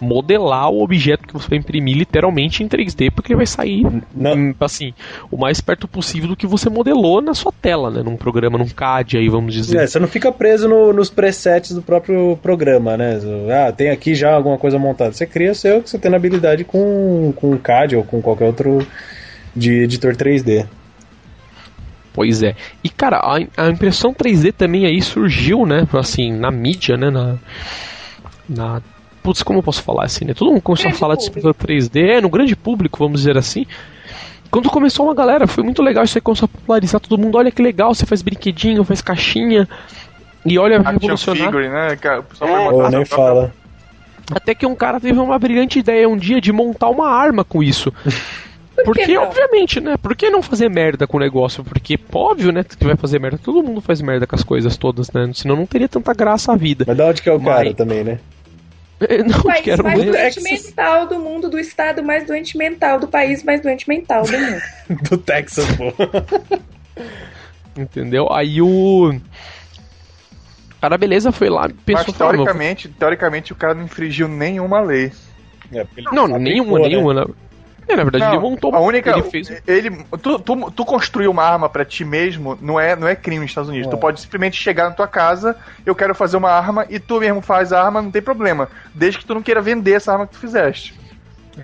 modelar o objeto que você vai imprimir literalmente em 3D, porque ele vai sair, Não. hum, assim, o mais perto possível do que você modelou na sua tela, né? Num programa, num CAD aí, vamos dizer. É, você não fica preso no- nos presets do próprio programa, né? Ah, tem aqui já alguma coisa montada. Você cria o seu que você tem habilidade com, com CAD ou com qualquer outro de editor 3D. Pois é. E cara, a, a impressão 3D também aí surgiu, né? Assim, na mídia, né? Na. na putz, como eu posso falar assim, né? Todo mundo começou a Grande falar de público. impressora 3D, é, no grande público, vamos dizer assim. Quando começou uma galera, foi muito legal isso aí, começou a popularizar todo mundo. Olha que legal, você faz brinquedinho, faz caixinha. E olha, Action revolucionar. figure, né? É. montar nem fala. Até que um cara teve uma brilhante ideia um dia de montar uma arma com isso. Porque, não? obviamente, né? Por que não fazer merda com o negócio? Porque, óbvio, né? Que vai fazer merda. Todo mundo faz merda com as coisas todas, né? Senão não teria tanta graça a vida. Mas da onde que é o cara Mas- também, né? Não, O país quero mais ver. doente mental do mundo, do estado mais doente mental, do país mais doente mental do mundo. Do Texas, pô. Entendeu? Aí o. Cara, beleza, foi lá, Mas pensou, falou, "Ah, meu, teoricamente, teoricamente o cara não infringiu nenhuma lei. É, Não, nenhuma, né? nenhuma. né? É, na verdade, Não, ele montou. a única, Ele fez. ele, tu, tu, tu construir uma arma pra ti mesmo não é, não é crime nos Estados Unidos. Não Tu é. pode simplesmente chegar na tua casa, eu quero fazer uma arma e tu mesmo faz a arma, não tem problema, desde que tu não queira vender essa arma que tu fizeste.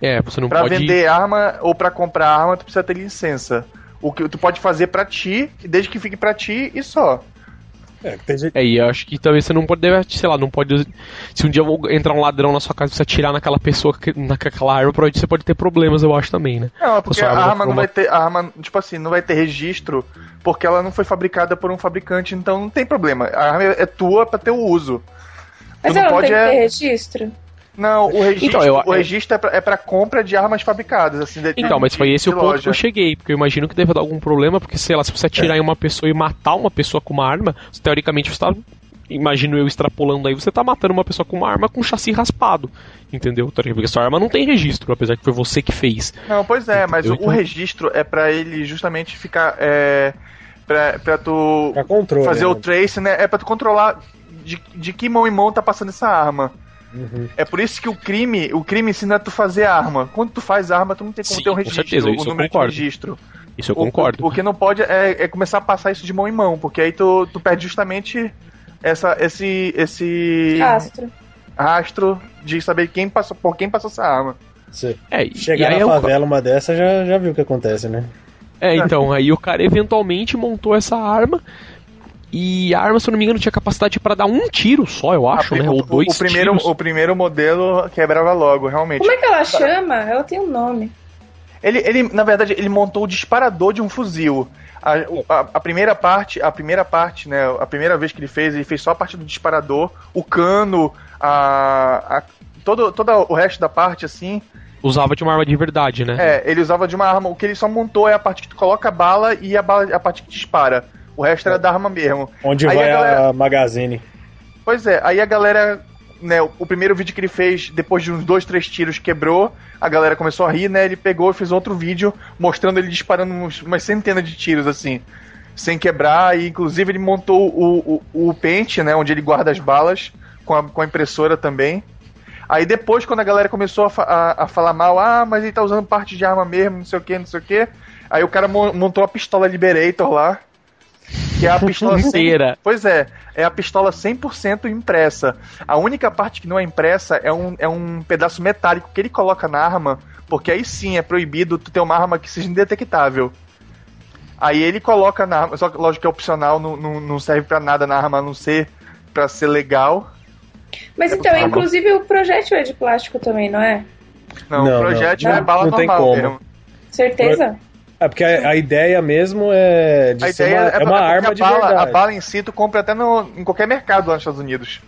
É, você não Pra pode. vender arma ou pra comprar arma, tu precisa ter licença. O que tu pode fazer pra ti, desde que fique pra ti e só. É, tem gente- É, e eu acho que talvez você não pode, sei lá, não pode. Se um dia entrar um ladrão na sua casa e você atirar naquela pessoa, que- naquela arma, provavelmente você pode ter problemas, eu acho também, né? Não, é porque a arma arma foi não uma- vai ter. A arma, tipo assim, não vai ter registro porque ela não foi fabricada por um fabricante, então não tem problema. A arma é tua pra ter o uso. Mas Tu ela não pode tem que é- ter registro? Não, o registro, Então, eu- o registro é, pra, é pra compra de armas fabricadas, assim, de- Então, mas de- foi esse o ponto loja. que eu cheguei, porque eu imagino que deve dar algum problema, porque, sei lá, se você atirar em uma pessoa e matar uma pessoa com uma arma, teoricamente você tá. Imagino eu extrapolando aí, você tá matando uma pessoa com uma arma com um chassi raspado. Entendeu? Porque sua arma não tem registro, apesar que foi você que fez. Não, pois é, mas o, Entendeu? o registro é pra ele justamente ficar. É, pra, pra tu Pra controle. fazer o né? trace, né? É pra tu controlar de, de que mão em mão tá passando essa arma. Uhum. É por isso que o crime, o crime ensina tu fazer arma. Quando tu faz arma, tu não tem como Sim, ter um com registro, certeza, isso um eu número de concordo. registro. Isso eu O- concordo. O, o que não pode é, é começar a passar isso de mão em mão, porque aí tu, tu perde justamente essa, esse, esse Rastro. rastro de saber quem passou, por quem passou essa arma. É, chegar e na eu- favela uma dessa, já, já viu o que acontece, né? É, então, aí o cara eventualmente montou essa arma. E a arma, se eu não me engano, tinha capacidade pra dar um tiro só, eu acho, Ah, né? o, Ou dois o primeiro, tiros. o primeiro modelo quebrava logo, realmente. Como é que ela chama? Ela tem um nome. Ele, ele, na verdade, ele montou o disparador de um fuzil. A, a- a primeira parte, a primeira parte, né? A primeira vez que ele fez, ele fez só a parte do disparador, o cano, a, a- todo, todo o resto da parte, assim, Usava de uma arma de verdade, né? é, ele usava de uma arma. O que ele só montou é a parte que tu coloca a bala e a bala, a parte que dispara. O resto era da arma mesmo. Onde Aí vai a a, galera- magazine. Pois é, aí a galera, né, o primeiro vídeo que ele fez, depois de uns dois, três tiros, quebrou, a galera começou a rir, né, ele pegou e fez outro vídeo mostrando ele disparando uns- umas centenas de tiros, assim, sem quebrar, e inclusive ele montou o, o, o pente, né, onde ele guarda as balas, com a, com a impressora também. Aí depois, quando a galera começou a, fa- a, a falar mal, ah, mas ele tá usando parte de arma mesmo, não sei o que, não sei o que, aí o cara mo- montou a pistola Liberator lá, que é a pistola sem- Inteira. Pois é, é a pistola 100% impressa. A única parte que não é impressa é um, é um pedaço metálico que ele coloca na arma, porque aí sim é proibido tu ter uma arma que seja indetectável. Aí ele coloca na arma, só que lógico que é opcional, não, não, não serve pra nada na arma a não ser pra ser legal. Mas É então, inclusive o projétil é de plástico também, não é? Não, Não, o projétil não. é bala Não tem normal como. mesmo. Certeza? É porque a, a ideia mesmo é de A ser ideia uma, é, é uma arma a de bala, verdade. A bala em si tu compra até no, em qualquer mercado lá nos Estados Unidos.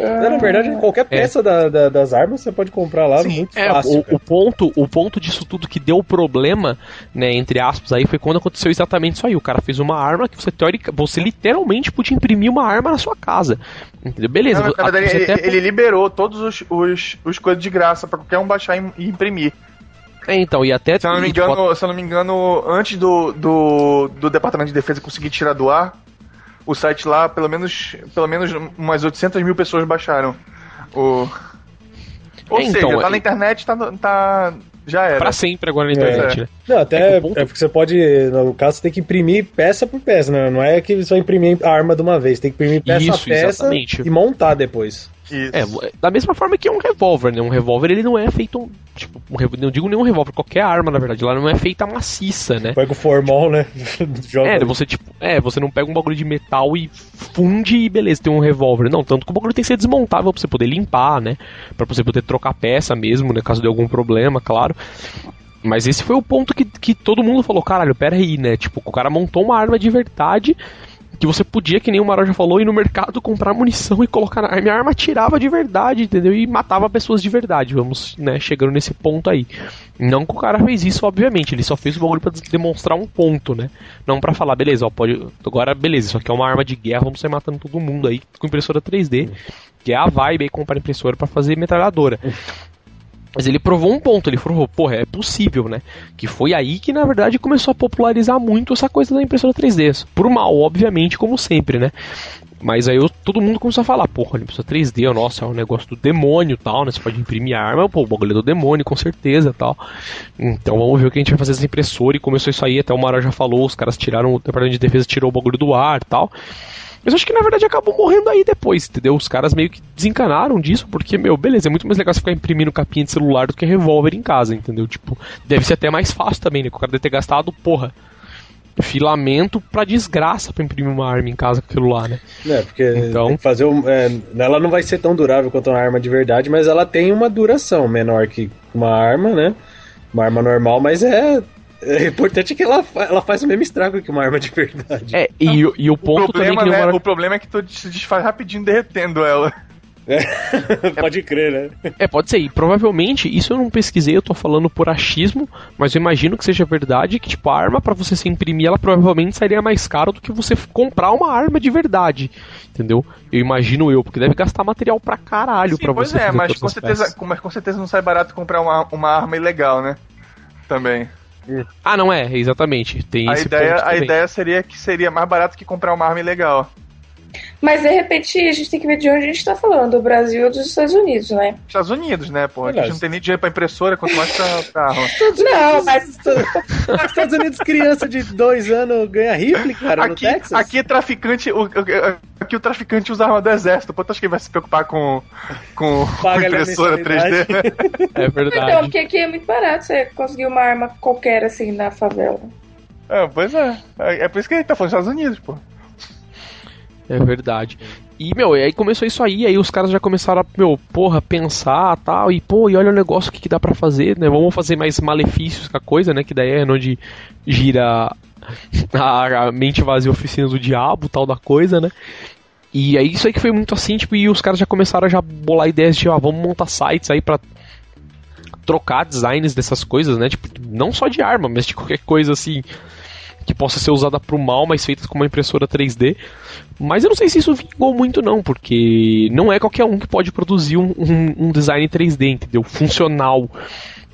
É, na verdade, qualquer peça da- da- das armas você pode comprar lá Sim, muito É, fácil. o, o ponto, o ponto disso tudo que deu problema, né, entre aspas, aí foi quando aconteceu exatamente isso aí. O cara fez uma arma que você teórica, você literalmente podia imprimir uma arma na sua casa. Entendeu? Beleza, Não, verdade, ele, até- ele liberou todos os, os, os coisas de graça pra qualquer um baixar e e imprimir. É, então, e até Se eu não me engano, se eu não me engano antes do, do, do Departamento de Defesa conseguir tirar do ar, o site lá, pelo menos, pelo menos umas 800 mil pessoas baixaram. O... Ou É, seja, então, tá é- na internet, tá, tá já era. Pra sempre agora na internet, É. né? Não, até É é, o ponto- porque você pode, no caso, você tem que imprimir peça por peça, né? Não é que vai imprimir a arma de uma vez, tem que imprimir peça Isso, a peça exatamente. e montar depois. Isso. É, da mesma forma que é um revólver, né? Um revólver ele não é feito. Tipo, um, rev- não digo nenhum revólver, qualquer arma, na verdade, ela não é feita maciça, né? Pega o formol, né? Joga. É, você tipo, é, você não pega um bagulho de metal e funde e beleza, tem um revólver. Não, tanto que o bagulho tem que ser desmontável pra você poder limpar, né? Pra você poder trocar peça mesmo, né? Caso de algum problema, claro. Mas esse foi o ponto que, que todo mundo falou, caralho, pera aí, né? Tipo, o cara montou uma arma de verdade que você podia, que nem o Maró já falou, ir no mercado comprar munição e colocar na arma. A arma tirava de verdade, entendeu? E matava pessoas de verdade. Vamos, né, chegando nesse ponto aí. Não que o cara fez isso, obviamente. Ele só fez o bagulho pra demonstrar um ponto, né? Não pra falar, beleza, ó, pode. Agora, beleza, isso aqui é uma arma de guerra, vamos sair matando todo mundo aí com impressora 3D. Que é a vibe aí comprar impressora pra fazer metralhadora. Mas ele provou um ponto, ele falou, porra, é possível, né? Que foi aí que, na verdade, começou a popularizar muito essa coisa da impressora 3D. Por mal, obviamente, como sempre, né? Mas aí eu- todo mundo começou a falar, porra, impressora 3D, ó, nossa, é um negócio do demônio tal, né? Você pode imprimir arma, pô, o bagulho é do demônio, com certeza tal. Então vamos ver o que a gente vai fazer essa impressora. E começou isso aí, até o Mara já falou, os caras tiraram, o departamento de defesa tirou o bagulho do ar tal. Mas eu acho que na verdade acabou morrendo aí depois, entendeu? Os caras meio que desencanaram disso, porque, meu, beleza, é muito mais legal você ficar imprimindo capinha de celular do que revólver em casa, entendeu? Tipo, deve ser até mais fácil também, né? Que o cara deve ter gastado, porra, filamento pra desgraça pra imprimir uma arma em casa com aquilo lá, né? É, porque Então- fazer um, é, ela não vai ser tão durável quanto uma arma de verdade, mas ela tem uma duração menor que uma arma, né? Uma arma normal, mas é, é importante que ela, fa- ela faz o mesmo estrago que uma arma de verdade. É, e, o- e o o, ponto também problema, que nem o né, Mara- o problema é que tu se desfaz rapidinho derretendo ela. Pode crer, né? É, pode ser. E provavelmente, isso eu não pesquisei, eu tô falando por achismo, mas eu imagino que seja verdade que, tipo, a arma pra você se imprimir, ela provavelmente sairia mais caro do que você comprar uma arma de verdade. Entendeu? Eu imagino eu, porque deve gastar material pra caralho Sim, pra pois você é, fazer mas com, certeza, mas com certeza não sai barato comprar uma, uma arma ilegal, né? Também. Ah, não é, exatamente. Tem A esse ideia, a ideia seria que seria mais barato que comprar uma arma ilegal. Mas de repente a gente tem que ver de onde a gente tá falando, do Brasil ou dos Estados Unidos, né? Estados Unidos, né? Aqui a gente não tem nem dinheiro pra impressora, quanto mais pra, arma. Não, mas Estados Unidos, criança de dois anos ganha rifle, cara, no Aqui, Texas. aqui traficante, o, o- aqui o traficante usa arma do exército. Pô, tu acha que ele vai se preocupar com, com, impressora 3D? mensalidade. É então, verdade. porque aqui é muito barato você conseguir uma arma qualquer assim na favela. É, pois é. é. é por isso que ele tá falando dos Estados Unidos, pô. É verdade. E, meu, e aí começou isso aí, aí os caras já começaram a, meu, porra, pensar tal, e, pô, e olha o negócio que, que dá pra fazer, né? Vamos fazer mais malefícios com a coisa, né? Que daí é onde gira a, a mente vazia oficina do diabo, tal da coisa, né? E aí isso aí que foi muito assim, tipo, e os caras já começaram a já bolar ideias de, ó, vamos montar sites aí pra trocar designs dessas coisas, né? Tipo, não só de arma, mas de qualquer coisa assim que possa ser usada pro mal, mas feitas com uma impressora 3D. Mas eu não sei se isso vingou muito não, porque não é qualquer um que pode produzir um, um- um design 3D, entendeu? Funcional,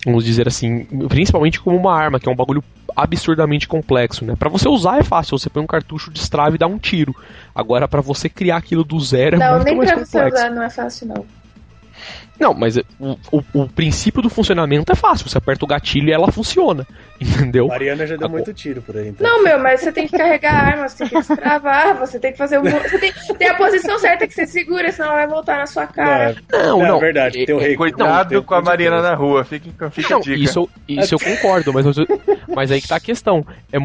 vamos dizer assim, principalmente como uma arma, que é um bagulho absurdamente complexo, né? Para você usar é fácil, você põe um cartucho, destrava e dá um tiro. Agora para você criar aquilo do zero é não, muito nem mais pra você complexo. usar não é fácil, não. Não, mas o, o, o princípio do funcionamento é fácil, você aperta o gatilho e ela funciona, entendeu? Mariana já deu Agora- muito tiro por aí, então. Não, meu, mas você tem que carregar a arma, você tem que destravar, você tem que fazer um. Você tem, tem a posição certa que você segura, senão ela vai voltar na sua cara. Não, É não. verdade, tem o rei. Cuidado Não, com a tem- Mariana na rua, fica, fica Não, a dica. isso, eu- isso eu concordo, mas, mas aí que tá a questão. É,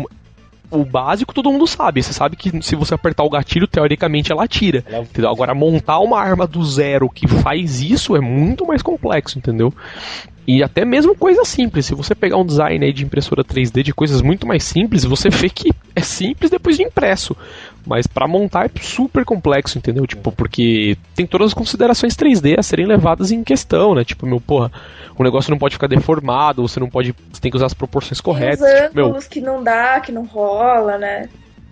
o básico todo mundo sabe. Você sabe que se você apertar o gatilho, teoricamente ela atira. Entendeu? Agora, montar uma arma do zero que faz isso é muito mais complexo, entendeu? E até mesmo coisa simples. Se você pegar um design aí de impressora 3D de coisas muito mais simples, você vê que é simples depois de impresso. Mas pra montar é super complexo, entendeu? Tipo, porque tem todas as considerações 3D a serem levadas em questão, né? Tipo, meu, porra, o negócio não pode ficar deformado, você não pode. Você tem que usar as proporções Tem corretas. os Tipo, meu, que não dá, que não rola, né?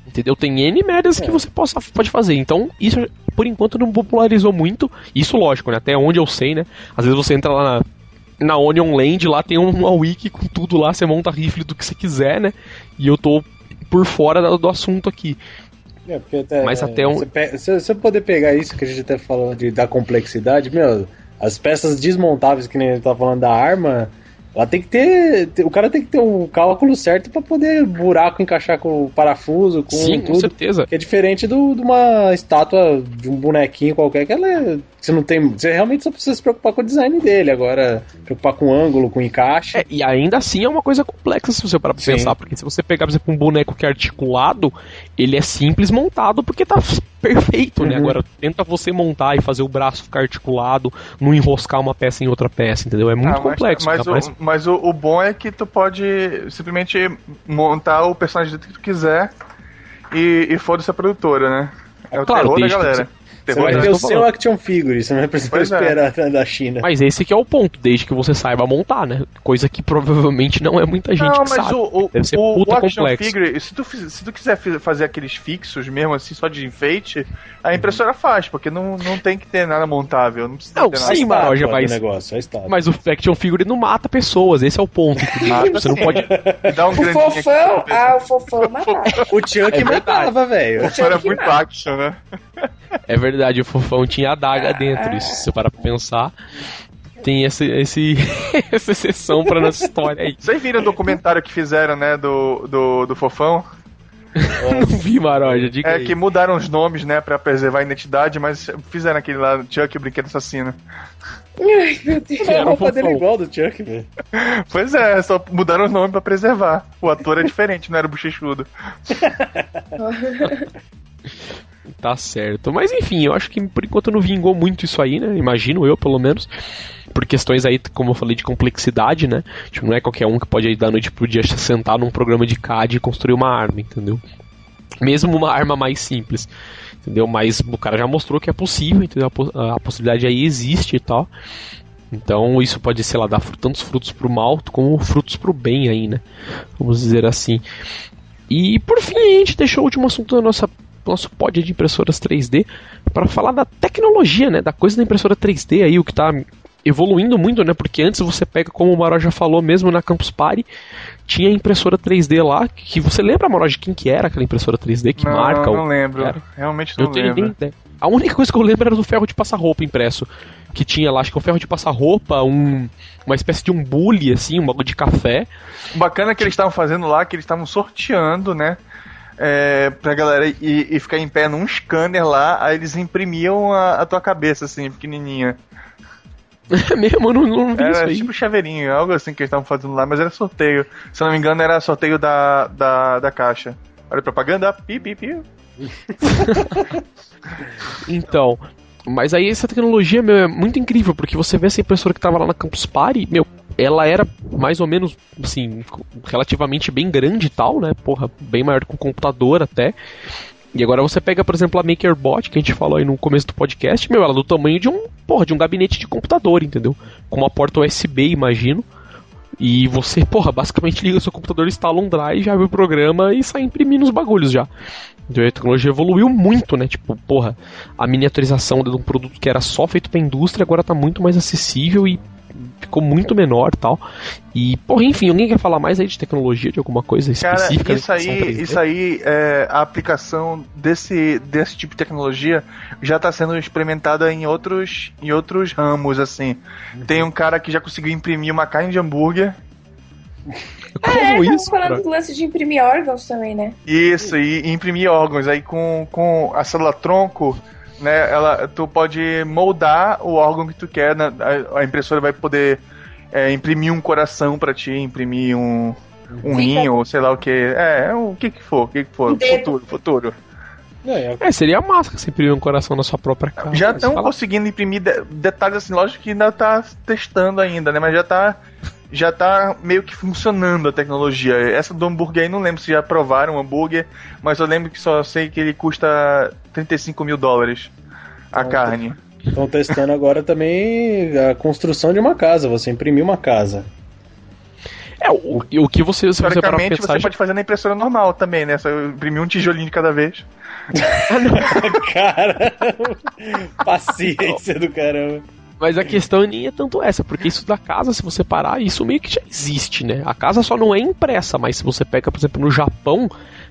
Entendeu? Tem N merdas que você possa, pode fazer. Então, isso por enquanto não popularizou muito. Isso, lógico, né? Até onde eu sei, né? Às vezes você entra lá na, na Onion Land, lá tem uma wiki com tudo lá, você monta rifle do que você quiser, né? E eu tô por fora do assunto aqui. É, porque até, Mas até um- Se você poder pegar isso que a gente até falou de, da complexidade, meu, As peças desmontáveis, que nem ele tá falando da arma, ela tem que ter. O cara tem que ter o cálculo certo pra poder buraco encaixar com o parafuso, com Sim, tudo. com certeza. Que é diferente do, de uma estátua de um bonequinho qualquer, que ela é, Você não tem. Você realmente só precisa se preocupar com o design dele. Agora, preocupar com o ângulo, com o encaixe. É, e ainda assim é uma coisa complexa se você parar pra Sim. pensar, porque se você pegar, por exemplo, um boneco que é articulado, ele é simples montado porque tá perfeito, né? Uhum. Agora, tenta você montar e fazer o braço ficar articulado, não enroscar uma peça em outra peça, entendeu? É muito Ah, mas- complexo. Mas, o, mas- mas o, o bom é que tu pode simplesmente montar o personagem do que tu quiser e, e foda-se a produtora, né? É o Claro, terror da desde galera. Você Terror vai ter eu o seu action figure, você não vai precisar Pois é. esperar da China. Mas esse que é o ponto, desde que você saiba montar, né? Coisa que provavelmente não é muita gente Não, que mas sabe. o, o, Deve ser o, puta o action complexo. figure, se tu, se tu quiser fazer aqueles fixos mesmo, assim, só de enfeite, a impressora faz, porque não, não tem que ter nada montável. Não precisa Não, ter nada. sim, Maroja, do mas- negócio, estátua. Mas o action figure não mata pessoas, esse é o ponto. Mata você não pode. Dá um O fofão, ah, o fofão matava. O Chuck É matava, velho. pessoa. Era que muito action, né? É verdade, o fofão tinha adaga dentro. Isso, se você parar pra pensar, tem esse, esse, essa exceção pra nossa história aí. Vocês viram o documentário que fizeram, né, do, do, do Fofão? Não vi, Maroja, diga É aí. que mudaram os nomes, né, pra preservar a identidade, mas fizeram aquele lá, Chuck, o brinquedo assassino. Ai, meu Deus. A Era o roupa dele é fofão. igual do Chuck, velho. Pois é, só mudaram os nomes pra preservar. O ator é diferente, não era o bochechudo. Tá certo. Mas enfim, eu acho que por enquanto não vingou muito isso aí, né? Imagino eu, pelo menos. Por questões aí, como eu falei, de complexidade, né? Tipo, não é qualquer um que pode aí da noite pro dia sentar num programa de CAD e construir uma arma, entendeu? Mesmo uma arma mais simples, entendeu? Mas o cara já mostrou que é possível, entendeu? A, po- a possibilidade aí existe e tal. Então isso pode, sei lá, dar tantos frutos pro mal como frutos pro bem aí, né? Vamos dizer assim. E por fim, a gente deixou o último assunto da nossa nosso pod de impressoras 3D para falar da tecnologia, né, da coisa da impressora 3D aí, o que tá evoluindo muito, né? Porque antes você pega, como o Maró já falou mesmo na Campus Party, tinha a impressora 3D lá, que você lembra, Maró, de quem que era aquela impressora 3D, que não, marca não o lembro. era? Realmente Eu não tenho nem lembro. ideia. A única coisa que eu lembro era do ferro de passar roupa impresso. Que tinha lá, acho que um ferro de passar roupa, um, uma espécie de um bule, assim, um bagulho de café. O bacana é que eles estavam fazendo lá, que eles estavam sorteando, né? É, pra galera ir, ir ficar em pé num scanner lá, aí eles imprimiam a, a tua cabeça, assim, pequenininha. É mesmo, eu não, não vi isso Era aí. tipo chaveirinho, algo assim que eles estavam fazendo lá, mas era sorteio. Se não me engano, era sorteio da, da, da caixa. Olha propaganda, pi, pi, pi. Então, mas aí essa tecnologia, meu, é muito incrível, porque você vê essa impressora que tava lá na Campus Party, meu, ela era mais ou menos, assim, relativamente bem grande e tal, né? Porra, bem maior que um computador até. E agora você pega, por exemplo, a MakerBot, que a gente falou aí no começo do podcast, meu, ela é do tamanho de um, porra, de um gabinete de computador, entendeu? Com uma porta USB, imagino. E você, porra, basicamente liga o seu computador, instala um drive, abre o programa e sai imprimindo os bagulhos já. Então a tecnologia evoluiu muito, né? Tipo, porra, a miniaturização de um produto que era só feito pra indústria agora tá muito mais acessível e ficou muito menor e tal. E, porra, enfim, alguém quer falar mais aí de tecnologia, de alguma coisa Cara, específica? isso da impressão aí, 3D? isso aí é, a aplicação desse, desse tipo de tecnologia já está sendo experimentada em outros, em outros ramos, assim. Tem um cara que já conseguiu imprimir uma carne de hambúrguer. Como É, isso? falando cara? do lance de imprimir órgãos também, né? Isso, e, e imprimir órgãos. Aí com, com a célula tronco, né, ela, tu pode moldar o órgão que tu quer. né, a, a impressora vai poder é, imprimir um coração para ti, imprimir um, um rim, ou sei lá o que. É, o que que for, o que que for. Dedo. Futuro, futuro. É, É, seria massa que você imprimir um coração na sua própria casa. Já estão conseguindo imprimir de- detalhes assim, lógico que ainda tá testando ainda, né? Mas já tá já tá meio que funcionando a tecnologia. Essa do hambúrguer aí não lembro se já provaram o hambúrguer, mas eu lembro que só sei que ele custa 35 mil dólares a Então, carne. Estão testando agora também a construção de uma casa, você imprimir uma casa. É, o, o que você, se você parar pensar... você pode fazer na impressora normal também, né? Só imprimir um tijolinho de cada vez. Cara, paciência do caramba. Mas a questão nem é tanto essa, porque isso da casa, se você parar, isso meio que já existe, né? A casa só não é impressa, mas se você pega, por exemplo, no Japão,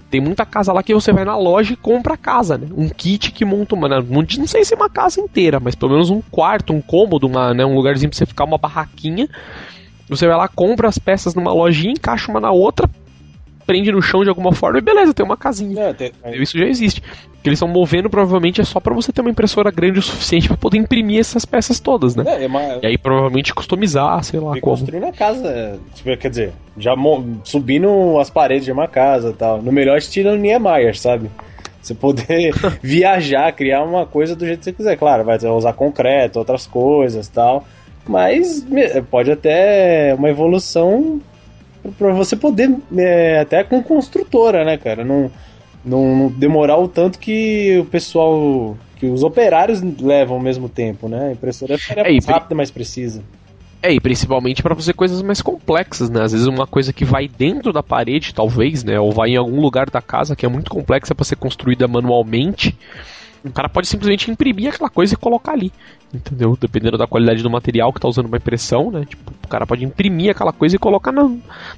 tem muita casa lá que você vai na loja e compra a casa, né? Um kit que monta uma. Não, sei se é uma casa inteira, mas pelo menos um quarto, um cômodo, uma, né, um lugarzinho pra você ficar, uma barraquinha. Você vai lá, compra as peças numa lojinha, encaixa uma na outra, prende no chão de alguma forma e beleza, tem uma casinha. É, tem... Isso já existe. O que eles estão movendo provavelmente é só para você ter uma impressora grande o suficiente para poder imprimir essas peças todas, né? É, é uma... E aí provavelmente customizar, sei lá e como. construir na casa, tipo, quer dizer, já subindo as paredes de uma casa tal. No melhor estilo Niemeyer, sabe? Você poder viajar, criar uma coisa do jeito que você quiser. Claro, vai usar concreto, outras coisas tal. Mas pode até uma evolução para você poder, é, até com construtora, né, cara? Não, não demorar o tanto que o pessoal, que os operários levam ao mesmo tempo, né? A impressora é, mais rápida, mais precisa. É, e principalmente para fazer coisas mais complexas, né? Às vezes uma coisa que vai dentro da parede, talvez, né? Ou vai em algum lugar da casa que é muito complexa para ser construída manualmente o cara pode simplesmente imprimir aquela coisa e colocar ali. Entendeu? Dependendo da qualidade do material que tá usando uma impressão, né? Tipo, o cara pode imprimir aquela coisa e colocar na,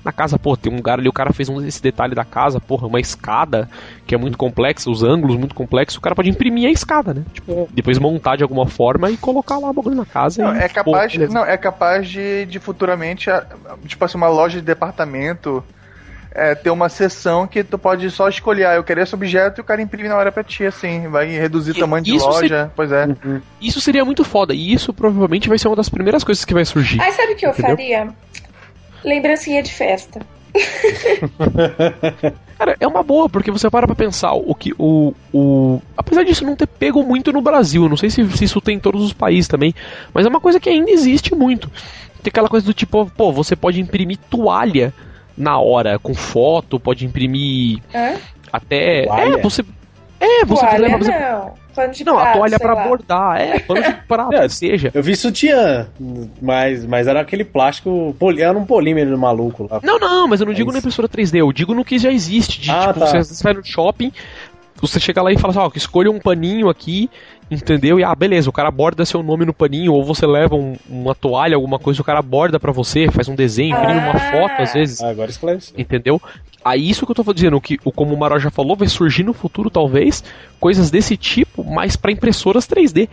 na casa. Pô, tem um lugar ali, o cara fez um, esse detalhe da casa, porra, uma escada que é muito complexa, os ângulos muito complexos, o cara pode imprimir a escada, né? Tipo, depois montar de alguma forma e colocar lá o bagulho na casa. Não, e, é capaz, pô, não, é capaz de, de futuramente, tipo assim, uma loja de departamento é, ter uma seção que tu pode só escolher, ah, eu quero esse objeto e o cara imprime na hora pra ti, assim, vai reduzir o tamanho de loja, seria... pois é. Uhum. Isso seria muito foda, e isso provavelmente vai ser uma das primeiras coisas que vai surgir. Ai, sabe o que eu entendeu? faria? Lembrancinha de festa. Cara, é uma boa, porque você para pra pensar o que o, o. Apesar disso não ter pego muito no Brasil, não sei se, se isso tem em todos os países também, mas é uma coisa que ainda existe muito. Tem aquela coisa do tipo, pô, você pode imprimir toalha na hora com foto, pode imprimir é? até. Toalha? É, você. É, você toalha leva, você... não. Pano de não, prato, a toalha é pra lá. bordar, é, pano de prato, é, seja. Eu vi sutiã, mas, mas era aquele plástico, era um polímero maluco lá. Não, não, mas eu não digo na impressora 3D, eu digo no que já existe, de ah, tipo, tá. você vai no shopping, você chega lá e fala assim, ó, escolha um paninho aqui entendeu? E ah, beleza, o cara borda seu nome no paninho, ou você leva um, uma toalha, alguma coisa, o cara borda para você, faz um desenho, imprime uma ah. foto às vezes. Ah, agora esclarece. Entendeu? Aí isso que eu tô dizendo, que o como o Maró já falou, vai surgir no futuro talvez coisas desse tipo, mas para impressoras 3D.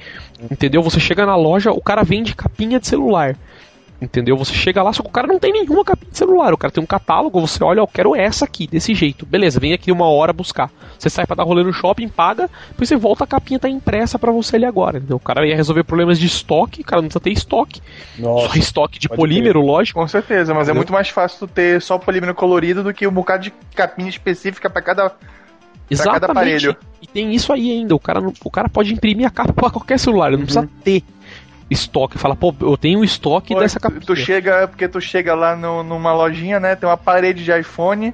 Entendeu? Você chega na loja, o cara vende capinha de celular. Entendeu? Você chega lá, só que o cara não tem nenhuma capinha de celular. O cara tem um catálogo, você olha, eu quero essa aqui, desse jeito. Beleza, vem aqui uma hora buscar. Você sai para dar rolê no shopping, paga, depois você volta, a capinha tá impressa para você ali agora. Entendeu? O cara ia resolver problemas de estoque, o cara não precisa ter estoque. Nossa, só estoque de polímero, ter. lógico. Com certeza, mas é entendeu? é muito mais fácil tu ter só polímero colorido do que um bocado de capinha específica para cada Exatamente. cada aparelho. E tem isso aí ainda. O cara, o cara pode imprimir a capa para qualquer celular, ele não uhum. precisa ter estoque, fala, pô, eu tenho um estoque pô, dessa capinha. Tu chega, porque tu chega lá no, numa lojinha, né, tem uma parede de iPhone,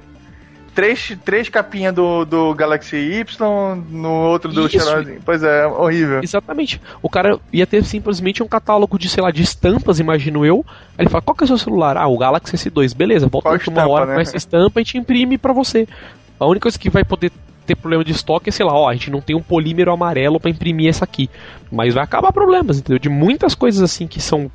três, três capinhas do, do Galaxy Y, no outro do Xiaomi. Pois é, horrível. Exatamente. O cara ia ter simplesmente um catálogo de, sei lá, de estampas, imagino eu. Aí ele fala, qual que é o seu celular? Ah, o Galaxy S2. Beleza, volta uma hora né? com essa estampa e te imprime para você. A única coisa que vai poder ter problema de estoque é, sei lá, ó, a gente não tem um polímero amarelo para imprimir essa aqui. Mas vai acabar problemas, entendeu? De muitas coisas assim que são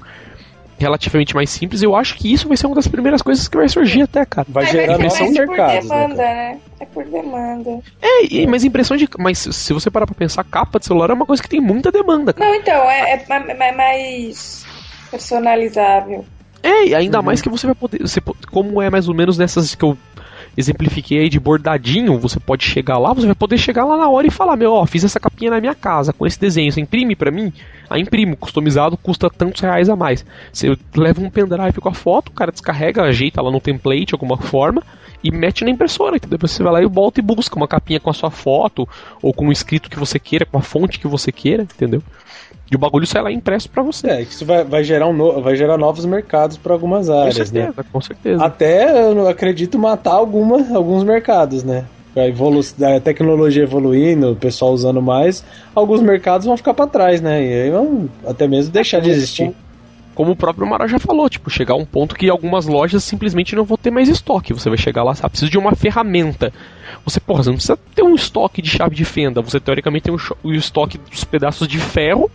relativamente mais simples, eu acho que isso vai ser uma das primeiras coisas que vai surgir até, cara. Vai é, gerar novos mercados. Demanda, né, né? É por demanda. É, mas impressão de. Mas se você parar pra pensar, capa de celular é uma coisa que tem muita demanda, cara. Não, então, é, é, é mais personalizável. É, e ainda uhum. mais que você vai poder. Você, como é mais ou menos nessas que eu exemplifiquei aí de bordadinho, você pode chegar lá, você vai poder chegar lá na hora e falar, meu, ó, fiz essa capinha na minha casa com esse desenho, você imprime para mim? Aí imprimo, customizado, custa tantos reais a mais. Você leva um pendrive com a foto, o cara descarrega, ajeita lá no template, alguma forma, e mete na impressora, entendeu? Depois você vai lá e volta e busca uma capinha com a sua foto, ou com o escrito que você queira, com a fonte que você queira, entendeu? E o bagulho sai lá impresso para você. É, isso vai, vai, gerar um no, vai gerar novos mercados para algumas áreas, com certeza, né? Com certeza. Até, eu acredito, matar alguma, alguns mercados, né? A, evolu a tecnologia evoluindo, o pessoal usando mais, alguns mercados vão ficar para trás, né? E aí vão até mesmo deixar de existir. Como o próprio Mara já falou, tipo, chegar a um ponto que algumas lojas simplesmente não vão ter mais estoque. Você vai chegar lá, sabe, precisa de uma ferramenta. Você, porra, você não precisa ter um estoque de chave de fenda. Você teoricamente tem um, um estoque dos pedaços de ferro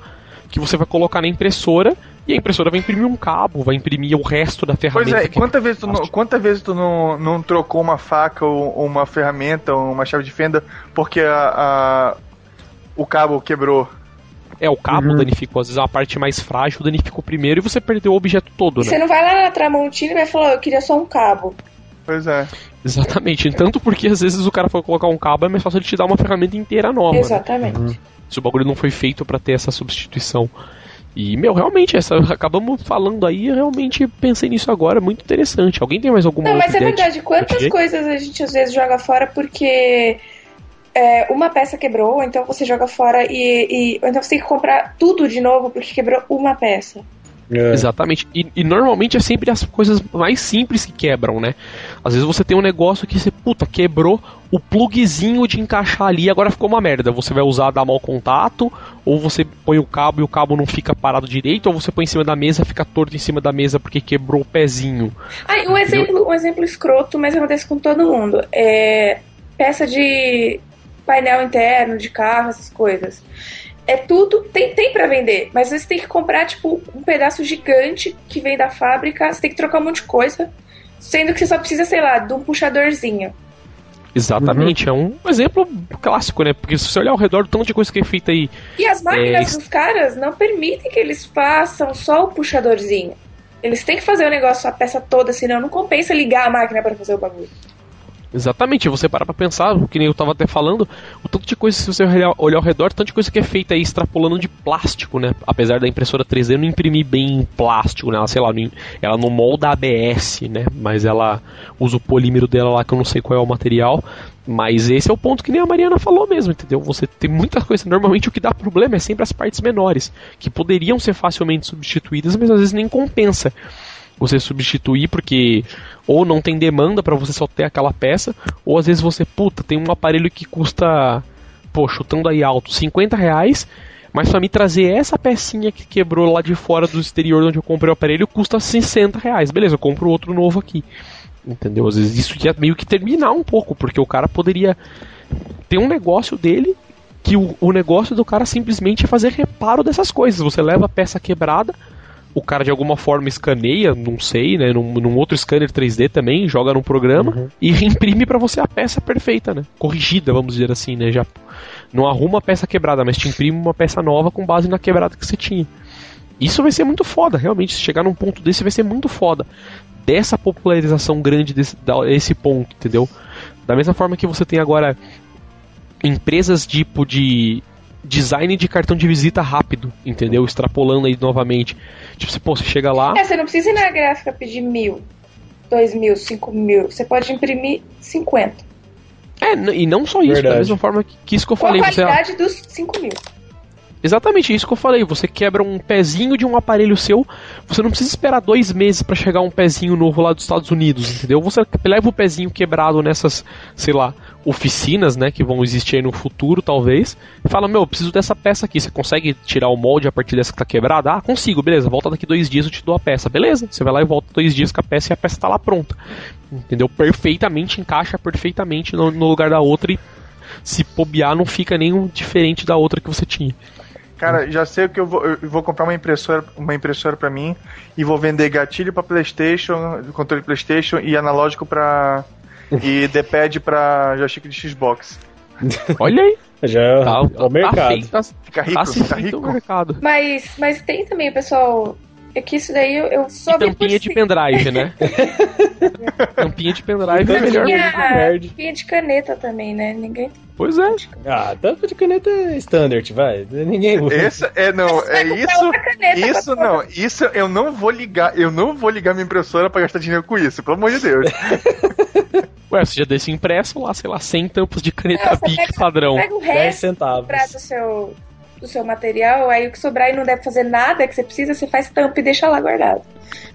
que você vai colocar na impressora e a impressora vai imprimir um cabo, vai imprimir o resto da ferramenta. Pois é, quantas vezes tu, não, quantas vezes tu não, não trocou uma faca ou, ou uma ferramenta ou uma chave de fenda porque a, a- o cabo quebrou? É, o cabo Uhum. danificou, às vezes a parte mais frágil danificou primeiro e você perdeu o objeto todo, Você né? não vai lá na Tramontina e vai falar, eu queria só um cabo. Pois é. Exatamente. Tanto porque às vezes o cara foi colocar um cabo, é mais fácil ele te dar uma ferramenta inteira nova. né? Exatamente. Se o bagulho não foi feito pra ter essa substituição. E, meu, realmente, essa, acabamos falando aí, eu realmente pensei nisso agora, muito interessante. Alguém tem mais alguma Não, mas é verdade, quantas coisas a gente às vezes joga fora porque é, uma peça quebrou, ou então você joga fora e, e- então você tem que comprar tudo de novo porque quebrou uma peça. É. Exatamente. E, e normalmente é sempre as coisas mais simples que quebram, né? Às vezes você tem um negócio que você, puta, quebrou o plugzinho de encaixar ali, agora ficou uma merda. Você vai usar, dar mau contato, ou você põe o cabo e o cabo não fica parado direito, ou você põe em cima da mesa, fica torto em cima da mesa porque quebrou o pezinho. Ah, e um exemplo, um exemplo escroto, mas acontece com todo mundo. É peça de painel interno, de carro, essas coisas. É tudo, tem, tem para vender, mas você tem que comprar, tipo, um pedaço gigante que vem da fábrica, você tem que trocar um monte de coisa, sendo que você só precisa, sei lá, de um puxadorzinho. Exatamente, é um exemplo clássico, né? Porque se você olhar ao redor, o tanto de coisa que é feita aí. E as máquinas É, dos caras não permitem que eles façam só o puxadorzinho. Eles têm que fazer o negócio, a peça toda, senão não compensa ligar a máquina para fazer o bagulho. Exatamente, você parar pra pensar, o que nem eu tava até falando, o tanto de coisa, se você olhar, ao redor, tanto de coisa que é feita aí extrapolando de plástico, né? Apesar da impressora 3D não imprimir bem em plástico, né? Ela, sei lá, ela não molda ABS, né? Mas ela usa o polímero dela lá, que eu não sei qual é o material. Mas esse é o ponto que nem a Mariana falou mesmo, entendeu? Você tem muita coisa. Normalmente o que dá problema é sempre as partes menores, que poderiam ser facilmente substituídas, mas às vezes nem compensa você substituir porque ou não tem demanda pra você só ter aquela peça, ou às vezes você, puta, tem um aparelho que custa, pô, chutando aí alto, 50 reais, mas pra me trazer essa pecinha que quebrou lá de fora do exterior onde eu comprei o aparelho custa 60 reais. Beleza, eu compro outro novo aqui. Entendeu? Às vezes isso ia meio que terminar um pouco, porque o cara poderia ter um negócio dele que o, o negócio do cara simplesmente é fazer reparo dessas coisas. Você leva a peça quebrada, o cara de alguma forma escaneia, não sei, né, num, num outro scanner 3D também, joga num programa e reimprime pra você a peça perfeita, né? Corrigida, vamos dizer assim, né? Já não arruma a peça quebrada, mas te imprime uma peça nova com base na quebrada que você tinha. Isso vai ser muito foda, realmente. Se chegar num ponto desse, vai ser muito foda. Dessa popularização grande desse da- esse ponto, entendeu? Da mesma forma que você tem agora empresas tipo de design de cartão de visita rápido, entendeu? Extrapolando aí novamente. Tipo, você, pô, você chega lá. É, você não precisa ir na gráfica pedir mil, dois mil, cinco mil. Você pode imprimir 50. É, e não só isso, da Verdade. mesma forma que, que isso que eu Com a falei. Você, qualidade dos 5 mil. Exatamente isso que eu falei. Você quebra um pezinho de um aparelho seu, você não precisa esperar dois meses pra chegar um pezinho novo lá dos Estados Unidos, entendeu? Você leva o pezinho quebrado nessas, sei lá, oficinas, né, que vão existir aí no futuro, talvez, e fala: Meu, eu preciso dessa peça aqui. Você consegue tirar o molde a partir dessa que tá quebrada? Ah, consigo, beleza. Volta daqui dois dias, eu te dou a peça. Beleza, você vai lá e volta dois dias com a peça e a peça tá lá pronta. Entendeu? Perfeitamente, encaixa perfeitamente no, no lugar da outra e. Se bobear, não fica nenhum diferente da outra que você tinha. Cara, já sei o que eu vou. Eu vou comprar uma impressora, uma impressora para mim e vou vender gatilho para PlayStation, controle PlayStation e analógico para e D-pad para joystick de Xbox. Olha aí. Já é Tá, o mercado. feito, tá, Fica rico, tá o rico. mercado. Mas, mas tem também, pessoal. É que isso daí eu, eu só E tampinha de pendrive, né? tampinha de pendrive é melhor. Nerd. tampinha de caneta também, né? Ninguém Pois é. Ah, tampa de caneta é standard, vai. Ninguém usa. Esse é não, é comprar isso. outra caneta Isso não, isso eu não vou ligar, eu não vou ligar minha impressora pra gastar dinheiro com isso, pelo amor de Deus. Ué, você já deixa impresso lá, sei lá, 100 tampos de caneta Não, você Bic pega- padrão. Pega o 10 resto centavos. sobrar do seu, do seu material, aí o que sobrar e não deve fazer nada que você precisa, você faz tampa e deixa lá guardado.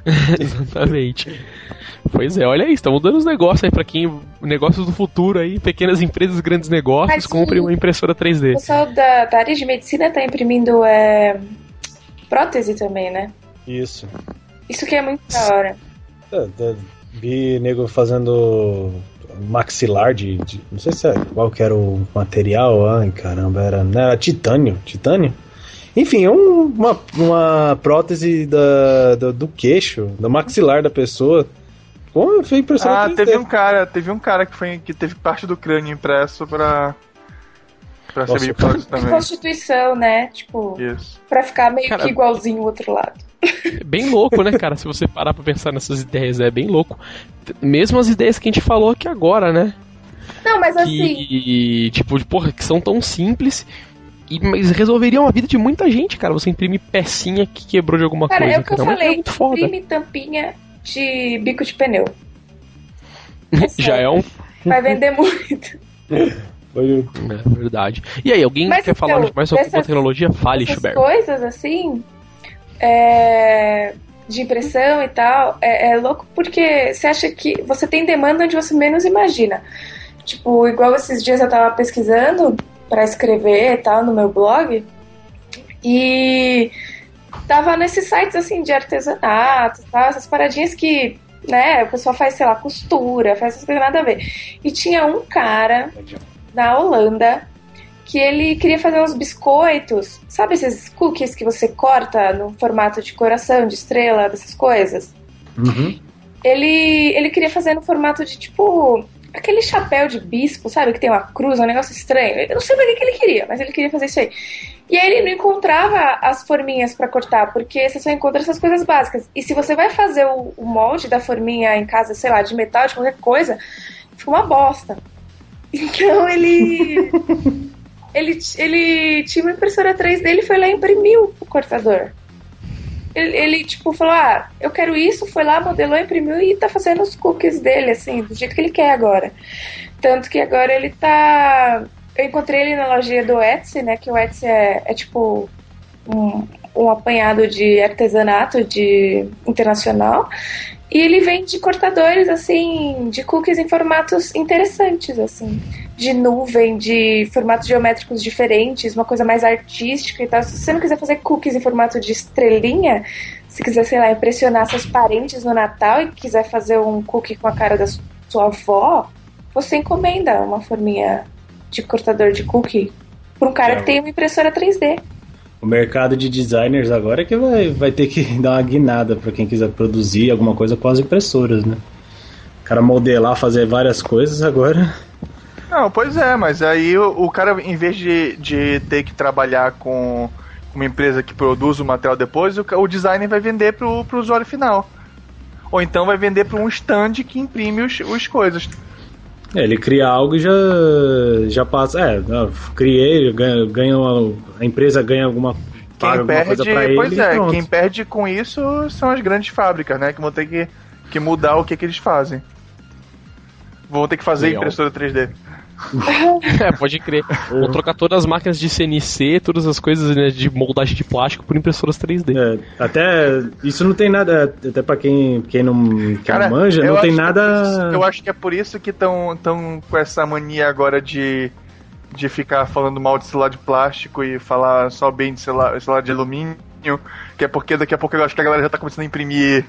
Exatamente. Pois é, olha aí, estamos dando os negócios aí pra quem. Negócios do futuro aí, pequenas empresas, grandes negócios, Mas comprem sim. uma impressora O 3D. pessoal da, da área de medicina tá imprimindo é, prótese também, né? Isso. Isso que é muito da hora. É, Vi nego fazendo maxilar de, de- Não sei se é, qual que era o material. Ai, caramba, era, não, era titânio. Titânio? Enfim, é um- uma, uma prótese da, do, do queixo, do maxilar da pessoa. Pô, foi impressionante. Ah, teve um cara, teve um cara que foi que teve parte do crânio impresso pra pra Nossa. De também. constituição, né? Tipo, Isso. pra ficar meio Cara- que igualzinho o outro lado. É bem louco, né, cara? Se você parar pra pensar nessas ideias, é bem louco. Mesmo as ideias que a gente falou aqui agora, né? Não, mas assim, Que, tipo, porra, que são tão simples. E, mas resolveriam a vida de muita gente, cara. Você imprimir pecinha que quebrou de alguma cara, coisa. é o que eu cara. Mas falei. muito foda. Imprime tampinha de bico de pneu. Já é um. Vai vender muito. É verdade. E aí, alguém Mas quer então, falar mais sobre dessas- tecnologia? Fale, Schubert. coisas assim, é, de impressão e tal, é, é louco porque você acha que você tem demanda onde você menos imagina. Tipo, igual esses dias eu tava pesquisando pra escrever e tal no meu blog e tava nesses sites assim de artesanato, tal, essas paradinhas que, né, o pessoal faz, sei lá, costura, faz essas coisas nada a ver. E tinha um cara na Holanda que ele queria fazer uns biscoitos, sabe esses cookies que você corta no formato de coração, de estrela, dessas coisas? Uhum. Ele, ele queria fazer no formato de tipo aquele chapéu de bispo, sabe? Que tem uma cruz, um negócio estranho. Eu não sei pra que que ele queria, mas ele queria fazer isso aí. E aí ele não encontrava as forminhas pra cortar, porque você só encontra essas coisas básicas. E se você vai fazer o, o molde da forminha em casa, sei lá, de metal, de qualquer coisa, fica uma bosta. Então ele. ele, ele tinha uma impressora 3D, ele foi lá e imprimiu o cortador. Ele, ele, tipo, falou: Ah, eu quero isso, foi lá, modelou, imprimiu e tá fazendo os cookies dele, assim, do jeito que ele quer agora. Tanto que agora ele tá. Eu encontrei ele na lojinha do Etsy, né? Que o Etsy é, é tipo um, um apanhado de artesanato de internacional. E ele vende cortadores, assim, de cookies em formatos interessantes, assim. De nuvem, de formatos geométricos diferentes, uma coisa mais artística e tal. Se você não quiser fazer cookies em formato de estrelinha, se quiser, sei lá, impressionar seus parentes no Natal e quiser fazer um cookie com a cara da sua avó, você encomenda uma forminha de cortador de cookie pra um cara É. que tem uma impressora 3D. O mercado de designers agora é que vai, vai ter que dar uma guinada para quem quiser produzir alguma coisa com as impressoras, né? O cara modelar, fazer várias coisas agora. Não, pois é, mas aí o, o cara, em vez de, de ter que trabalhar com uma empresa que produz o material depois, o, o designer vai vender pro, pro usuário final. Ou então vai vender para um stand que imprime os, os coisas. É, ele cria algo e já, já passa. É, criei, ganha, ganha uma- a empresa ganha alguma, paga Quem alguma coisa perde, pra ele. pois e é, pronto. quem perde com isso são as grandes fábricas, né? Que vão ter que, que mudar o que, que eles fazem. Vão ter que fazer impressora 3D. É, pode crer. Vou trocar todas as máquinas de CNC, todas as coisas né, de moldagem de plástico por impressoras 3D. É, até isso não tem nada, até pra quem, quem não, quem Cara, manja, não tem é nada. isso- eu acho que é por isso que estão tão com essa mania agora de, de ficar falando mal de celular de plástico e falar só bem de celular, celular de alumínio. Que é porque daqui a pouco eu acho que a galera já tá começando a imprimir.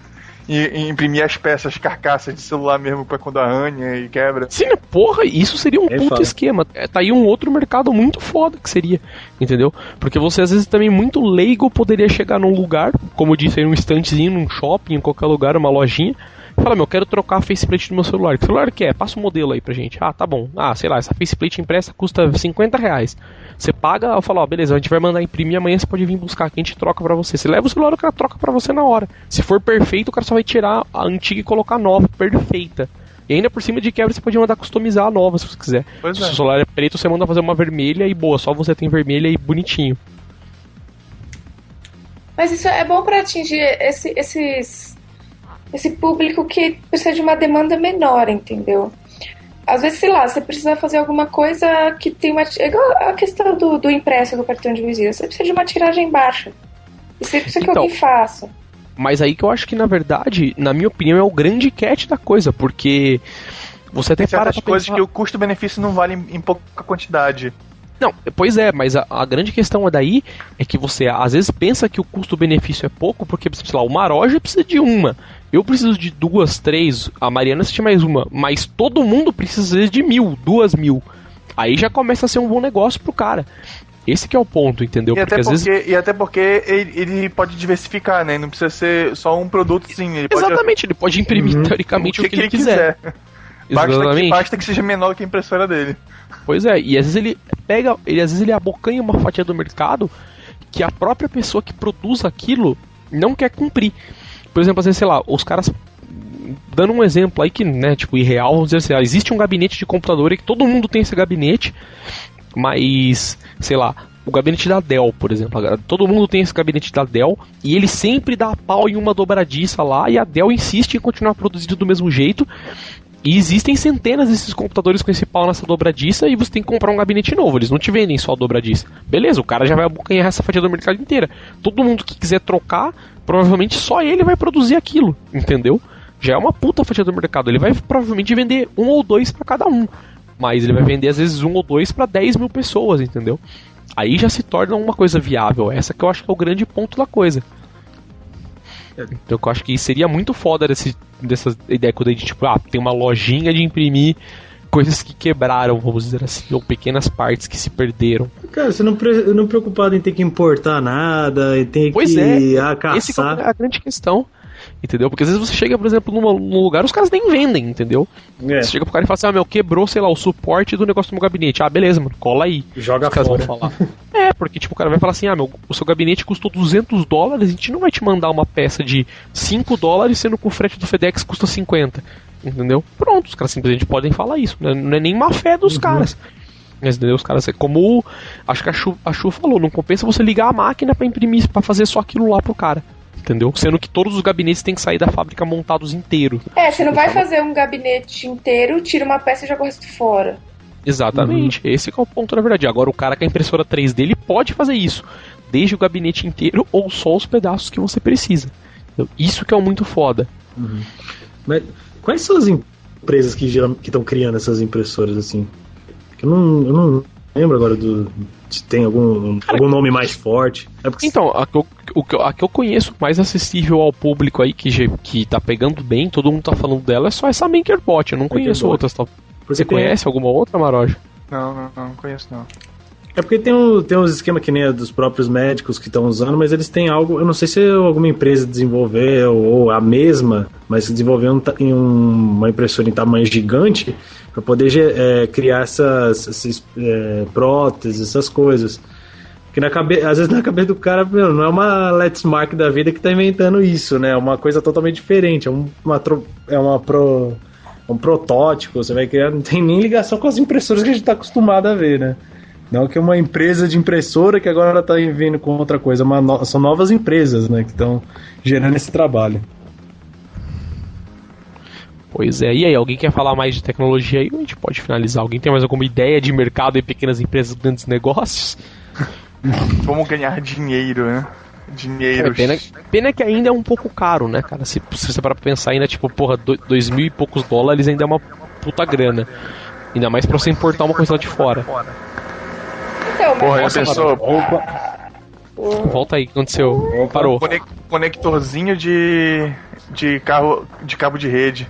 I- i- Imprimir as peças, carcaças de celular mesmo pra quando arranha e quebra. Sim, porra, isso seria um É puto foda. esquema. É, tá aí um outro mercado muito foda que seria, entendeu? Porque você às vezes também muito leigo poderia chegar num lugar, como eu disse aí, num standzinho, num shopping, em qualquer lugar, uma lojinha, e falar, meu, eu quero trocar a faceplate do meu celular. Que celular que é? Passa o modelo aí pra gente. Ah, tá bom. Ah, sei lá, essa faceplate impressa custa 50 reais. Você paga, eu falo, ó, beleza, a gente vai mandar imprimir, amanhã você pode vir buscar, que a gente troca pra você. Você leva o celular, o cara troca pra você na hora. Se for perfeito, o cara só vai tirar a antiga e colocar a nova, perfeita. E ainda por cima de quebra você pode mandar customizar a nova se você quiser. Pois Se é. o celular é preto, você manda fazer uma vermelha e boa, só você tem vermelha e bonitinho. Mas isso é bom pra atingir esse, esses, esse público que precisa de uma demanda menor, entendeu? Às vezes, sei lá, você precisa fazer alguma coisa que tem uma. É igual a questão do, do impresso do cartão de visita. Você precisa de uma tiragem baixa. E você precisa que Então. alguém faça. Mas aí que eu acho que, na verdade, na minha opinião, é o grande catch da coisa, porque você até Tem para pra coisas pensar... que o custo-benefício não vale em, pouca quantidade. Não, pois é, mas a, a grande questão é daí é que você às vezes pensa que o custo-benefício é pouco, porque, sei lá, o Maroja precisa de uma. Eu preciso de duas, três, a Mariana de mais uma, mas todo mundo precisa de mil, duas mil. Aí já começa a ser um bom negócio pro cara. Esse que é o ponto, entendeu? E, até porque, vezes... e até porque ele, ele, pode diversificar, né? Não precisa ser só um produto sim. Ele Exatamente, ele pode imprimir uhum. teoricamente o que, que, ele quiser. quiser. Basta que, basta que seja menor que a impressora dele. Pois é, e às vezes ele pega, ele às vezes ele abocanha uma fatia do mercado que a própria pessoa que produz aquilo não quer cumprir. Por exemplo, às sei lá, os caras dando um exemplo aí que, né, tipo, irreal, vamos dizer assim, existe um gabinete de computador e que todo mundo tem esse gabinete, mas, sei lá, o gabinete da Dell, por exemplo, todo mundo tem esse gabinete da Dell e ele sempre dá pau em uma dobradiça lá e a Dell insiste em continuar produzindo do mesmo jeito. E existem centenas desses computadores com esse pau nessa dobradiça e você tem que comprar um gabinete novo. Eles não te vendem só a dobradiça. Beleza, o cara já vai abocanhar essa fatia do mercado inteira. Todo mundo que quiser trocar, provavelmente só ele vai produzir aquilo, entendeu? Já é uma puta fatia do mercado. Ele vai provavelmente vender um ou dois para cada um. Mas ele vai vender às vezes um ou dois para 10 mil pessoas, entendeu? Aí já se torna uma coisa viável. Essa que eu acho que é o grande ponto da coisa. Então eu acho que seria muito foda desse, dessa ideia quando a gente, tipo, ah, tem uma lojinha de imprimir coisas que quebraram, vamos dizer assim, ou pequenas partes que se perderam. Cara, você não, pre não preocupado em ter que importar nada, e ter pois que é, acaçar. é a grande questão. Entendeu? Porque às vezes você chega, por exemplo, numa, num lugar, os caras nem vendem, entendeu? É. Você chega pro cara e fala assim, ah, meu, quebrou, sei lá, o suporte do negócio do meu gabinete. Ah, beleza, mano, cola aí. Joga os fora. Vão falar. é, porque tipo, o cara vai falar assim, ah, meu, o seu gabinete custou 200 dólares, a gente não vai te mandar uma peça de 5 dólares, sendo que o frete do FedEx custa 50. Entendeu? Pronto, os caras simplesmente podem falar isso. Né? Não é nem má fé dos uhum. caras. Mas, entendeu? Os caras, é como acho que a Chu, a Chu falou, não compensa você ligar a máquina para imprimir, para fazer só aquilo lá pro cara entendeu? Sendo que todos os gabinetes têm que sair da fábrica montados inteiros. É, você não vai fazer um gabinete inteiro, tira uma peça e joga o resto fora. Exatamente, uhum. esse é o ponto na verdade. Agora o cara com a impressora 3D ele pode fazer isso, desde o gabinete inteiro ou só os pedaços que você precisa. Isso que é muito foda. Uhum. Mas quais são as empresas que estão criando essas impressoras assim? Eu não, eu não lembro agora do, se tem algum, Cara, algum nome mais forte. É porque... Então, a que, eu, a que eu conheço mais acessível ao público aí, que, que tá pegando bem, todo mundo tá falando dela, é só essa MakerBot. Eu não conheço outras. Tá? Você tem... conhece alguma outra, Maroja? Não, não, não, não conheço não. É porque tem, um, tem uns esquemas que nem dos próprios médicos que estão usando, mas eles têm algo, eu não sei se alguma empresa desenvolveu ou a mesma, mas desenvolveu um, em um, uma impressora em tamanho gigante para poder é, criar essas, essas é, próteses, essas coisas. Que na cabe... às vezes na cabeça do cara meu, não é uma Let's Mark da vida que está inventando isso, né? É uma coisa totalmente diferente. É uma, é uma pro... um protótipo, você vai criar, não tem nem ligação com as impressoras que a gente está acostumado a ver, né? Não que uma empresa de impressora que agora está vindo com outra coisa, no... são novas empresas, né, que estão gerando esse trabalho. Pois é, e aí, alguém quer falar mais de tecnologia aí? A gente pode finalizar. Alguém tem mais alguma ideia de mercado e pequenas empresas, grandes negócios? Como ganhar dinheiro, né? Dinheiro. É, pena, pena que ainda é um pouco caro, né, cara? Se, se você parar pra pensar ainda, tipo, porra, dois mil e poucos dólares ainda é uma puta grana. Ainda mais pra você importar uma coisa lá de fora. Então, Porra, a pessoa. Volta aí, o que aconteceu? Parou. Conectorzinho de. de carro. de cabo de rede.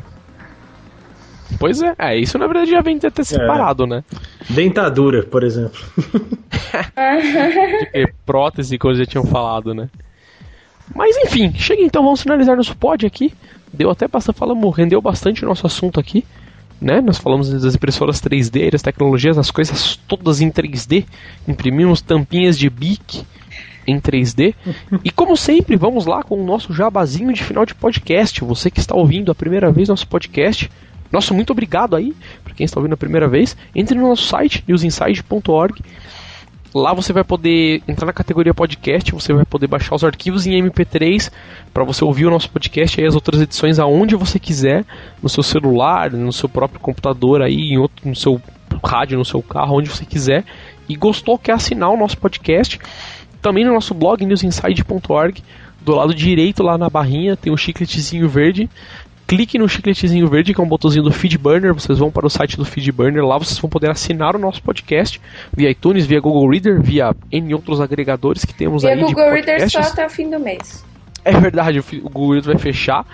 Pois é, é, isso na verdade já vem até separado, é. né? Dentadura, por exemplo. de prótese e coisas já tinham falado, né? Mas enfim, chega então, vamos finalizar nosso pod aqui. Deu até bastante, falamos, rendeu bastante o nosso assunto aqui né? Nós falamos das impressoras 3D, das tecnologias, das coisas todas em 3D. Imprimimos tampinhas de BIC em 3D. e como sempre, vamos lá com o nosso jabazinho de final de podcast. Você que está ouvindo a primeira vez nosso podcast, nosso muito obrigado aí para quem está ouvindo a primeira vez. Entre no nosso site newsinside.org Lá você vai poder entrar na categoria podcast, você vai poder baixar os arquivos em MP3 para você ouvir o nosso podcast e as outras edições aonde você quiser, no seu celular, no seu próprio computador aí, em outro, no seu rádio, no seu carro, onde você quiser. E gostou, quer assinar o nosso podcast? Também no nosso blog newsinside.org, do lado direito lá na barrinha tem um chicletezinho verde clique no chicletezinho verde, que é um botãozinho do Feedburner, vocês vão para o site do Feedburner, lá vocês vão poder assinar o nosso podcast via iTunes, via Google Reader, via N outros agregadores que temos via aí Google Reader só até o fim do mês. É verdade, o, Google vai fechar,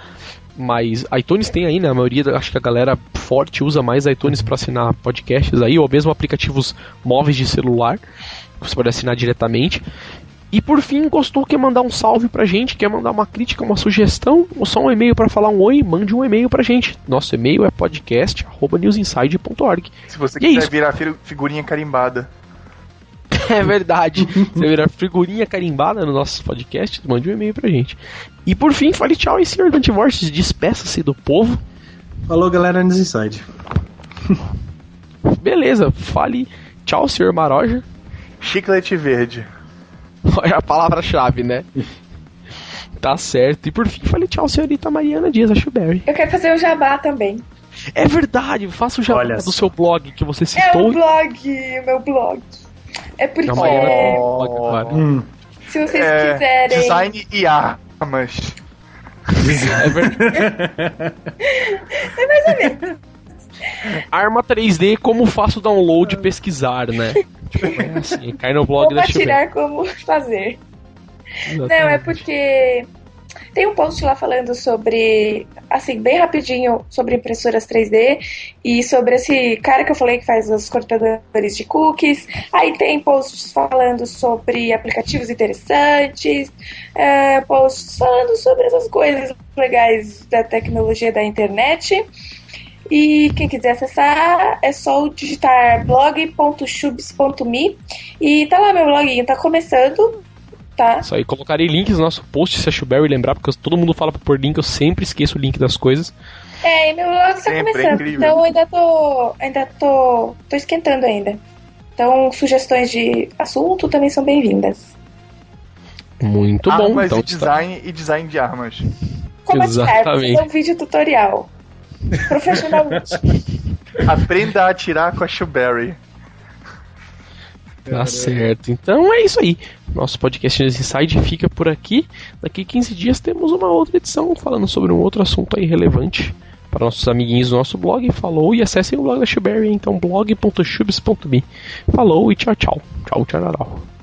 mas iTunes tem aí, né? A maioria, acho que a galera forte usa mais iTunes para assinar podcasts aí, ou mesmo aplicativos móveis de celular, que você pode assinar diretamente. E por fim, gostou, quer mandar um salve pra gente, quer mandar uma crítica, uma sugestão, ou só um e-mail pra falar um oi, mande um e-mail pra gente. Nosso e-mail é podcast.newsinside.org. Se você E é quiser isso. virar fi- figurinha carimbada. É verdade. Você virar figurinha carimbada no nosso podcast, mande um e-mail pra gente. E por fim, fale tchau aí, senhor Dante Vortes, despeça-se do povo. Falou, galera, News Inside. Beleza, fale tchau, senhor Maroja. Chiclete verde. É a palavra-chave, né? Tá certo. E por fim, fale tchau, senhorita Mariana Dias Achuberry. Eu quero fazer o jabá também. É verdade, faça o jabá Olha do só. seu blog que você É citou. o blog, o meu blog. É porque Não, Mariana tem Oh. blog agora. Hum, se vocês É, quiserem. design e armas. É verdade. Arma 3D, como faço o download e pesquisar, né? Tipo, é assim, cai no blog Como da atirar, como fazer. Não, é Exatamente. porque tem um post lá falando sobre, assim, bem rapidinho, sobre impressoras 3D e sobre esse cara que eu falei que faz os cortadores de cookies. Aí tem posts falando sobre aplicativos interessantes, é, posts falando sobre essas coisas legais da tecnologia da internet. E quem quiser acessar é só digitar blog.chubs.me e tá lá meu bloguinho, tá começando, tá? Isso aí, colocarei links no nosso post se a Shuberry lembrar, porque todo mundo fala pra pôr link, eu sempre esqueço o link das coisas. É, e meu blog tá é começando, incrível. então eu ainda tô, ainda tô, tô esquentando ainda. Então sugestões de assunto também são bem-vindas. Muito bom, armas então e design e design de armas. Como atirar, Exatamente. fazer um vídeo tutorial. Profissionalmente. Aprenda a atirar com a Shuberry. Tá certo. Então é isso aí. Nosso podcast News Inside fica por aqui. Daqui 15 dias temos uma outra edição falando sobre um outro assunto aí relevante para nossos amiguinhos do nosso blog. Falou e acessem o blog da Shuberry, então blog.shubs.me. Falou e tchau, tchau. Tchau, tchau, tchau.